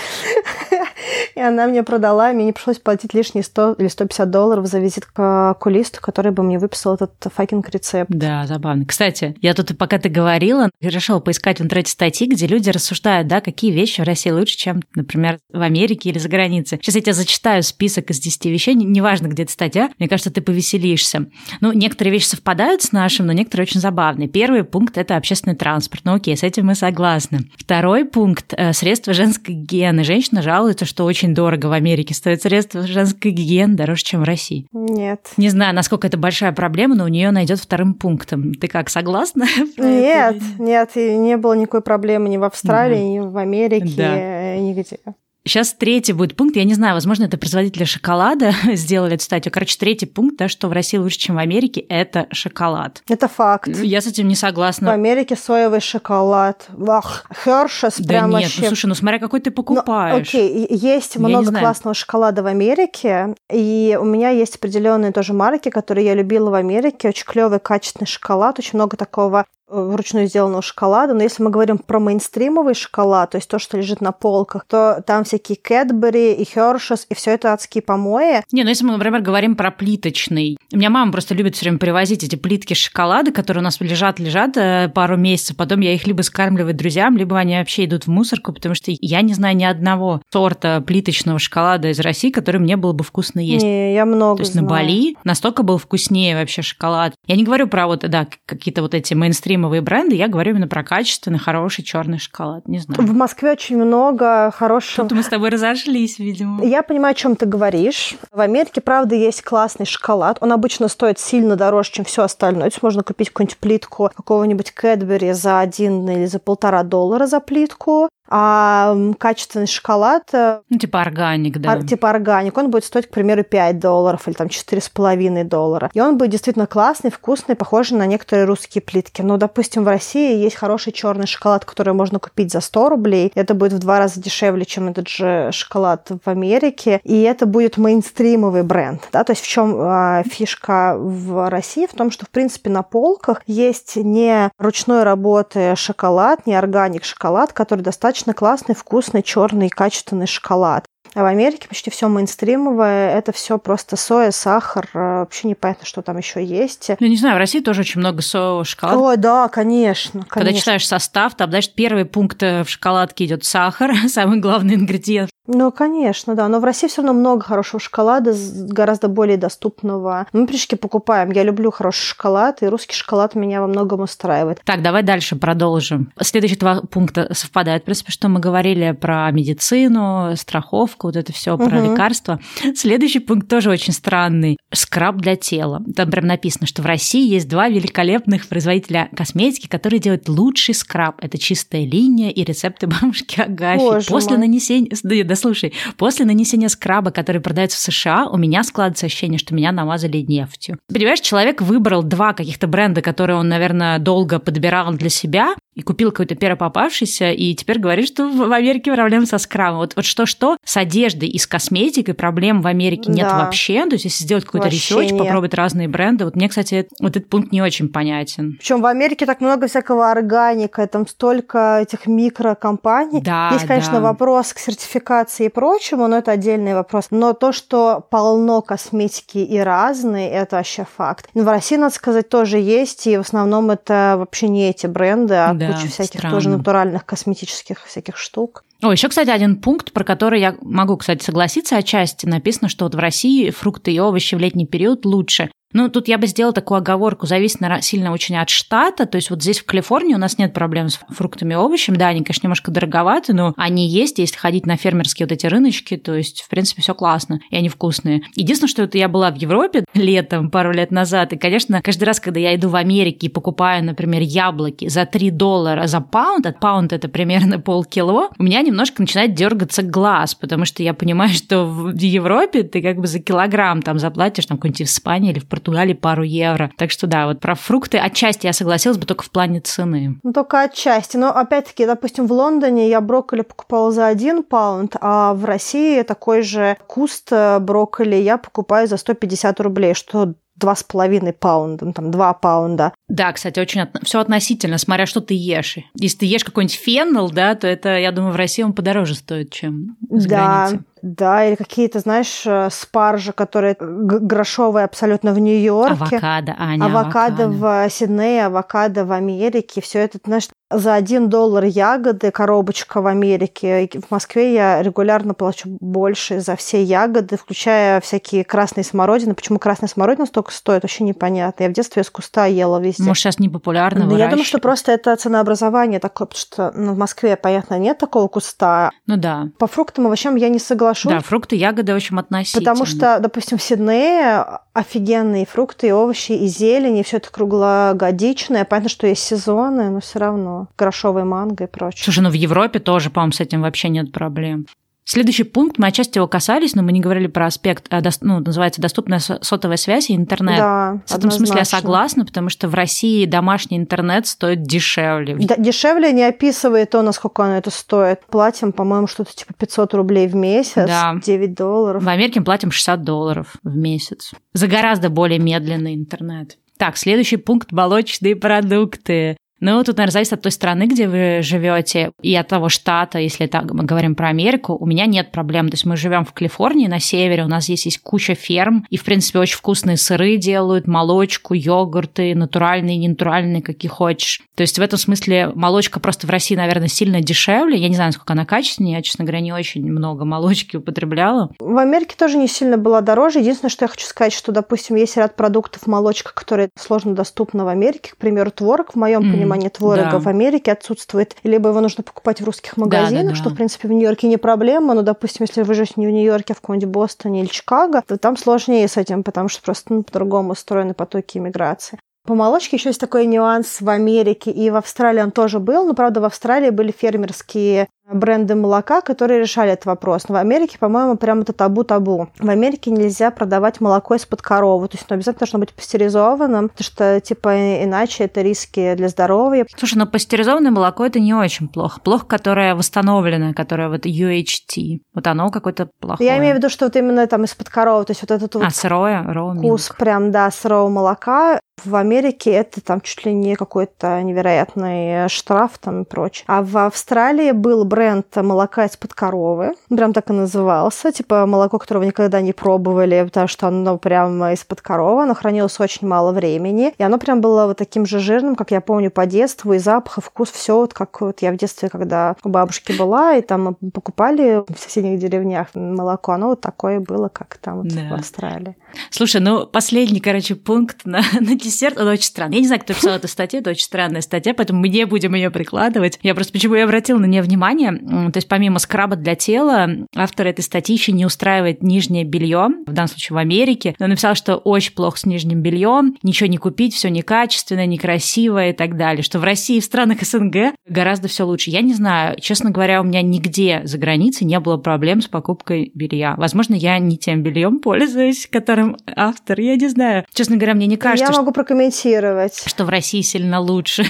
*laughs* И она мне продала, мне не пришлось платить лишние 100 или 150 долларов за визит к окулисту, который бы мне выписал этот fucking рецепт.
Да, забавно. Кстати, я тут, пока ты говорила, решила поискать в интернете статьи, где люди рассуждают, да, какие вещи в России лучше, чем, например, в Америке или за границей. Сейчас я тебе зачитаю список из 10 вещей, неважно, где это статья, мне кажется, ты повеселишься. Ну, некоторые вещи совпадают с нашим, но некоторые очень забавные. Первый пункт – это общественный транспорт. Ну, окей, с этим мы согласны. Второй пункт – средства женской гигиены. Женщина жалуется, что очень дорого в Америке стоит средства женской гигиены дороже, чем в России.
Нет.
Не знаю, насколько это большая проблема, но у нее идет вторым пунктом. Ты как, согласна? *laughs*
Нет, нет, и не было никакой проблемы ни в Австралии, ни в Америке, да. нигде.
Сейчас третий будет пункт. Я не знаю, возможно, это производители шоколада *laughs* сделали эту статью. Короче, третий пункт, да, что в России лучше, чем в Америке, это шоколад.
Это факт.
Я с этим не согласна.
В Америке соевый шоколад. Вах, Хершес
да
прям
нет,
вообще...
ну слушай, ну смотря какой ты покупаешь.
Ну, окей, есть я много классного шоколада в Америке, и у меня есть определенные тоже марки, которые я любила в Америке. Очень клевый, качественный шоколад, очень много такого вручную сделанного шоколада, но если мы говорим про мейнстримовый шоколад, то есть то, что лежит на полках, то там всякие Кэтбери и Хершес, и все это адские помои.
Не, ну если мы, например, говорим про плиточный. У меня мама просто любит все время привозить эти плитки шоколада, которые у нас лежат, лежат э, пару месяцев, потом я их либо скармливаю друзьям, либо они вообще идут в мусорку, потому что я не знаю ни одного сорта плиточного шоколада из России, который мне было бы вкусно есть.
Не, я много
То есть
знаю.
на Бали настолько был вкуснее вообще шоколад. Я не говорю про вот, да, какие-то вот эти мейнстрим мейнстримовые бренды, я говорю именно про качественный, хороший черный шоколад. Не знаю.
В Москве очень много хорошего.
Тут мы с тобой разошлись, видимо.
Я понимаю, о чем ты говоришь. В Америке, правда, есть классный шоколад. Он обычно стоит сильно дороже, чем все остальное. То есть можно купить какую-нибудь плитку какого-нибудь Кэтбери за один или за полтора доллара за плитку. А качественный шоколад... Э,
ну, типа органик, да.
Типа органик. Он будет стоить, к примеру, 5 долларов или там 4,5 доллара. И он будет действительно классный, вкусный, похожий на некоторые русские плитки. Но, допустим, в России есть хороший черный шоколад, который можно купить за 100 рублей. Это будет в два раза дешевле, чем этот же шоколад в Америке. И это будет мейнстримовый бренд. Да? То есть в чем э, фишка в России? В том, что, в принципе, на полках есть не ручной работы шоколад, не органик шоколад, который достаточно достаточно классный, вкусный, черный, качественный шоколад. А в Америке почти все мейнстримовое, это все просто соя, сахар, э, вообще непонятно, что там еще есть.
Ну, не знаю, в России тоже очень много соевого шоколада.
Ой, да, конечно, конечно.
Когда читаешь состав, там, знаешь, первый пункт э, в шоколадке идет сахар, *laughs* самый главный ингредиент.
Ну, конечно, да. Но в России все равно много хорошего шоколада, гораздо более доступного. Мы пришки покупаем. Я люблю хороший шоколад, и русский шоколад меня во многом устраивает.
Так, давай дальше продолжим. Следующие два пункта совпадают. В принципе, что мы говорили про медицину, страховку, вот это все про угу. лекарства. Следующий пункт тоже очень странный. Скраб для тела. Там прям написано, что в России есть два великолепных производителя косметики, которые делают лучший скраб. Это чистая линия и рецепты бабушки Агафьи. Боже После мой. нанесения... Слушай, после нанесения скраба, который продается в США, у меня складывается ощущение, что меня намазали нефтью. Понимаешь, человек выбрал два каких-то бренда, которые он, наверное, долго подбирал для себя, и купил какой-то первый попавшийся, и теперь говорит, что в Америке проблемы со скрабом. Вот, вот что-что, с одеждой и с косметикой проблем в Америке нет да. вообще. То есть, если сделать какой-то research, попробовать разные бренды. Вот мне, кстати, вот этот пункт не очень понятен.
Причем в Америке так много всякого органика, там столько этих микрокомпаний. Да, Есть, конечно, да. вопрос к сертификации и прочему, но это отдельный вопрос. Но то, что полно косметики и разные, это вообще факт. в России, надо сказать, тоже есть, и в основном это вообще не эти бренды, а да кучу всяких странно. тоже натуральных косметических всяких штук.
О, еще, кстати, один пункт, про который я могу, кстати, согласиться отчасти. Написано, что вот в России фрукты и овощи в летний период лучше. Ну, тут я бы сделала такую оговорку, зависит сильно очень от штата. То есть вот здесь в Калифорнии у нас нет проблем с фруктами и овощами. Да, они, конечно, немножко дороговаты, но они есть, если ходить на фермерские вот эти рыночки, то есть, в принципе, все классно, и они вкусные. Единственное, что это я была в Европе *laughs* летом, пару лет назад, и, конечно, каждый раз, когда я иду в Америке и покупаю, например, яблоки за 3 доллара за паунд, а паунд это примерно *laughs* полкило, у меня немножко начинает дергаться глаз, потому что я понимаю, что в Европе ты как бы за килограмм там заплатишь, там, какой-нибудь в Испании или в Португалии пару евро. Так что да, вот про фрукты отчасти я согласилась бы только в плане цены.
Ну, только отчасти. Но опять-таки, допустим, в Лондоне я брокколи покупала за один паунд, а в России такой же куст э, брокколи я покупаю за 150 рублей, что два с половиной паунда, ну, там два паунда.
Да, кстати, очень от... все относительно, смотря что ты ешь. Если ты ешь какой-нибудь феннел, да, то это, я думаю, в России он подороже стоит, чем за
да,
границей.
Да, или какие-то, знаешь, э, спаржи, которые грошовые абсолютно в Нью-Йорке.
Авокадо, Аня,
авокадо. Авокадо в Сиднее, авокадо в Америке. Все это, знаешь, за один доллар ягоды, коробочка в Америке. В Москве я регулярно плачу больше за все ягоды, включая всякие красные смородины. Почему красная смородина столько стоит, вообще непонятно. Я в детстве из куста ела везде.
Может, сейчас не популярно
да, Я думаю, что просто это ценообразование такое, потому что ну, в Москве, понятно, нет такого куста.
Ну да.
По фруктам и овощам я не соглашусь.
Да, фрукты, ягоды, в общем, относительно.
Потому что, допустим, в Сиднее офигенные фрукты и овощи, и зелень, и все это круглогодичное. Понятно, что есть сезоны, но все равно грошовой манго и прочее.
Слушай, ну в Европе тоже, по-моему, с этим вообще нет проблем. Следующий пункт, мы отчасти его касались, но мы не говорили про аспект, э, ну, называется доступная сотовая связь и интернет.
Да,
В этом смысле я согласна, потому что в России домашний интернет стоит дешевле.
Да, дешевле не описывает то, насколько оно это стоит. Платим, по-моему, что-то типа 500 рублей в месяц, да. 9 долларов.
В Америке мы платим 60 долларов в месяц. За гораздо более медленный интернет. Так, следующий пункт – молочные продукты. Ну, тут, наверное, зависит от той страны, где вы живете, и от того штата, если так мы говорим про Америку, у меня нет проблем. То есть мы живем в Калифорнии, на севере, у нас здесь есть куча ферм, и, в принципе, очень вкусные сыры делают, молочку, йогурты, натуральные, ненатуральные, какие хочешь. То есть в этом смысле молочка просто в России, наверное, сильно дешевле. Я не знаю, сколько она качественнее, я, честно говоря, не очень много молочки употребляла.
В Америке тоже не сильно была дороже. Единственное, что я хочу сказать, что, допустим, есть ряд продуктов молочка, которые сложно доступны в Америке. К примеру, творог, в моем mm. понимании понимание творога да. в Америке отсутствует, либо его нужно покупать в русских магазинах, да, да, что, в принципе, в Нью-Йорке не проблема, но, допустим, если вы живете не в Нью-Йорке, а в каком-нибудь Бостоне или Чикаго, то там сложнее с этим, потому что просто ну, по-другому устроены потоки иммиграции. По молочке еще есть такой нюанс в Америке, и в Австралии он тоже был, но, правда, в Австралии были фермерские бренды молока, которые решали этот вопрос. Но в Америке, по-моему, прям это табу-табу. В Америке нельзя продавать молоко из-под коровы. То есть оно обязательно должно быть пастеризованным, потому что, типа, иначе это риски для здоровья.
Слушай, но пастеризованное молоко это не очень плохо. Плохо, которое восстановленное, которое вот UHT. Вот оно какое-то плохое.
Я имею в виду, что вот именно там из-под коровы. То есть вот этот вот
а, сырое,
вкус прям, да, сырого молока В Америке это там чуть ли не какой-то невероятный штраф там и прочее. А в Австралии был бренд молока из-под коровы. Прям так и назывался. Типа молоко, которого никогда не пробовали, потому что оно прям из-под коровы. Оно хранилось очень мало времени. И оно прям было вот таким же жирным, как я помню по детству. И запах, и вкус, все вот как вот я в детстве, когда у бабушки была, и там покупали в соседних деревнях молоко. Оно вот такое было, как там вот да. в Австралии.
Слушай, ну последний, короче, пункт на, *laughs* на десерт, он очень странный. Я не знаю, кто писал эту статью, это очень странная статья, поэтому мы не будем ее прикладывать. Я просто почему я обратила на нее внимание. То есть помимо скраба для тела, автор этой статьи еще не устраивает нижнее белье, в данном случае в Америке. Он написал, что очень плохо с нижним бельем, ничего не купить, все некачественно, некрасиво и так далее. Что в России и в странах СНГ гораздо все лучше. Я не знаю, честно говоря, у меня нигде за границей не было проблем с покупкой белья. Возможно, я не тем бельем пользуюсь, которым автор, я не знаю. Честно говоря, мне не кажется,
я могу прокомментировать.
Что в России сильно лучше.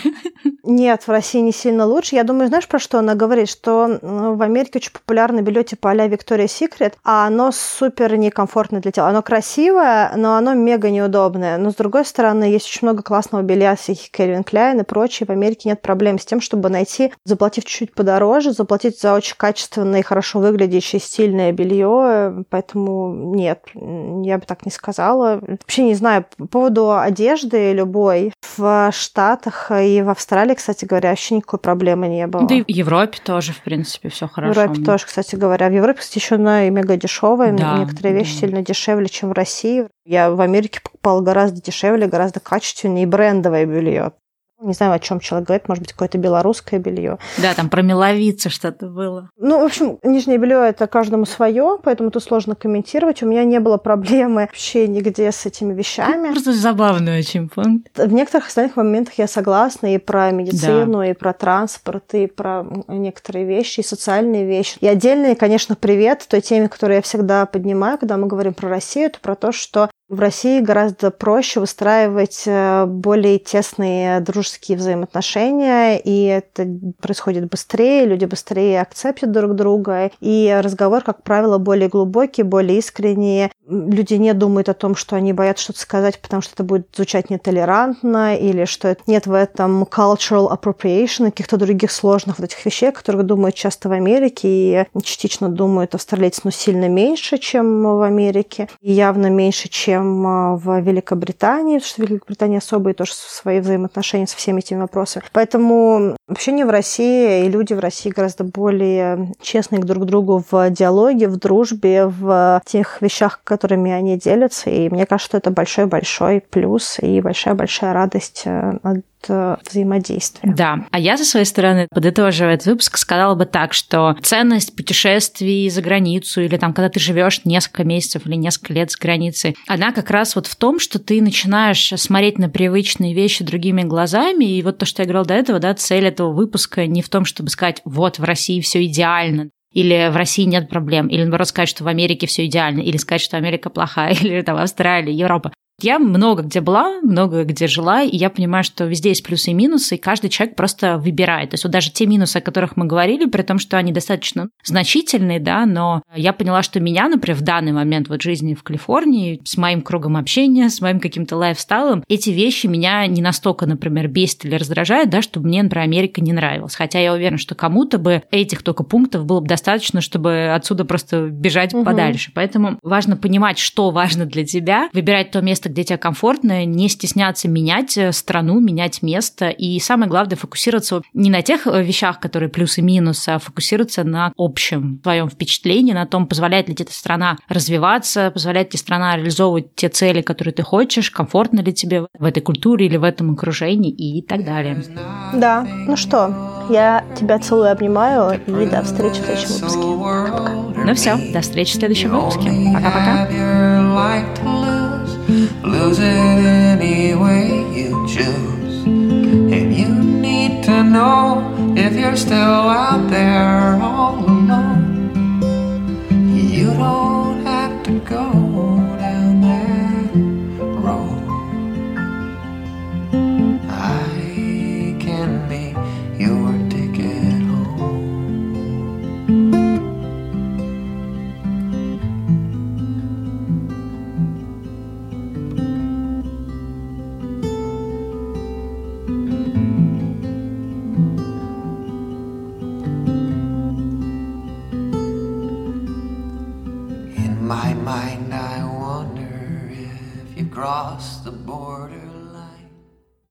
Нет, в России не сильно лучше. Я думаю, знаешь, про что она говорит? Что в Америке очень популярно белье типа а-ля Victoria's Secret, а оно супер некомфортное для тела. Оно красивое, но оно мега неудобное. Но, с другой стороны, есть очень много классного белья, всяких Кельвин Кляйн и прочее. В Америке нет проблем с тем, чтобы найти, заплатив чуть-чуть подороже, заплатить за очень качественное и хорошо выглядящее стильное белье. Поэтому нет, я бы так не сказала. Вообще не знаю, по поводу одежды любой в Штатах и в Австралии, кстати говоря, вообще никакой проблемы не было.
Да и в Европе тоже, в принципе, все хорошо.
В Европе тоже, кстати говоря. В Европе, кстати, еще на мега дешевые. Да, Некоторые вещи да. сильно дешевле, чем в России. Я в Америке покупала гораздо дешевле, гораздо качественнее и брендовое белье. Не знаю, о чем человек говорит, может быть, какое-то белорусское белье.
Да, там про меловицы что-то было.
Ну, в общем, нижнее белье это каждому свое, поэтому тут сложно комментировать. У меня не было проблемы вообще нигде с этими вещами.
Просто забавный очень пункт.
В некоторых остальных моментах я согласна и про медицину, да. и про транспорт, и про некоторые вещи, и социальные вещи. И отдельный, конечно, привет той теме, которую я всегда поднимаю, когда мы говорим про Россию, это про то, что в России гораздо проще выстраивать э, более тесные дружеские взаимоотношения, и это происходит быстрее, люди быстрее акцептят друг друга, и разговор, как правило, более глубокий, более искренний. Люди не думают о том, что они боятся что-то сказать, потому что это будет звучать нетолерантно, или что нет в этом cultural appropriation, каких-то других сложных вот этих вещей, о которых думают часто в Америке, и частично думают австралийцы, но сильно меньше, чем в Америке, и явно меньше, чем чем а, в Великобритании, потому что Великобритания особые тоже свои взаимоотношения со всеми этими вопросами. Поэтому общение в России и люди в России гораздо более честные друг к другу в диалоге, в дружбе, в тех вещах, которыми они делятся. И мне кажется, что это большой-большой плюс и большая-большая радость Э, взаимодействия.
Да. А я, со своей стороны, подытоживая этот выпуск, сказала бы так, что ценность путешествий за границу или там, когда ты живешь несколько месяцев или несколько лет за границей, она как раз вот в том, что ты начинаешь смотреть на привычные вещи другими глазами. И вот то, что я говорила до этого, да, цель этого выпуска не в том, чтобы сказать, вот в России все идеально, или в России нет проблем, или наоборот сказать, что в Америке все идеально, или сказать, что Америка плохая, *laughs* или там Австралия, Европа. Я много где была, много где жила, и я понимаю, что везде есть плюсы и минусы, и каждый человек просто выбирает. То есть вот даже те минусы, о которых мы говорили, при том, что они достаточно значительные, да, но я поняла, что меня, например, в данный момент вот жизни в Калифорнии, с моим кругом общения, с моим каким-то лайфстайлом, эти вещи меня не настолько, например, бесит или раздражают, да, чтобы мне, например, Америка не нравилась. Хотя я уверена, что кому-то бы этих только пунктов было бы достаточно, чтобы отсюда просто бежать угу. подальше. Поэтому важно понимать, что важно для тебя, выбирать то место, место, где тебе комфортно, не стесняться менять э, страну, менять место. И самое главное, фокусироваться не на тех э, вещах, которые плюс и минус, а фокусироваться на общем своем впечатлении, на том, позволяет ли тебе эта страна развиваться, позволяет ли страна реализовывать те цели, которые ты хочешь, комфортно ли тебе в этой культуре или в этом окружении и так далее.
Да, ну что, я тебя целую, обнимаю и до встречи в следующем выпуске. Пока-пока.
Ну все, до встречи в следующем выпуске. Пока-пока. Lose it any way you choose. And you need to know if you're still out there all alone. You don't have to go.
grass, the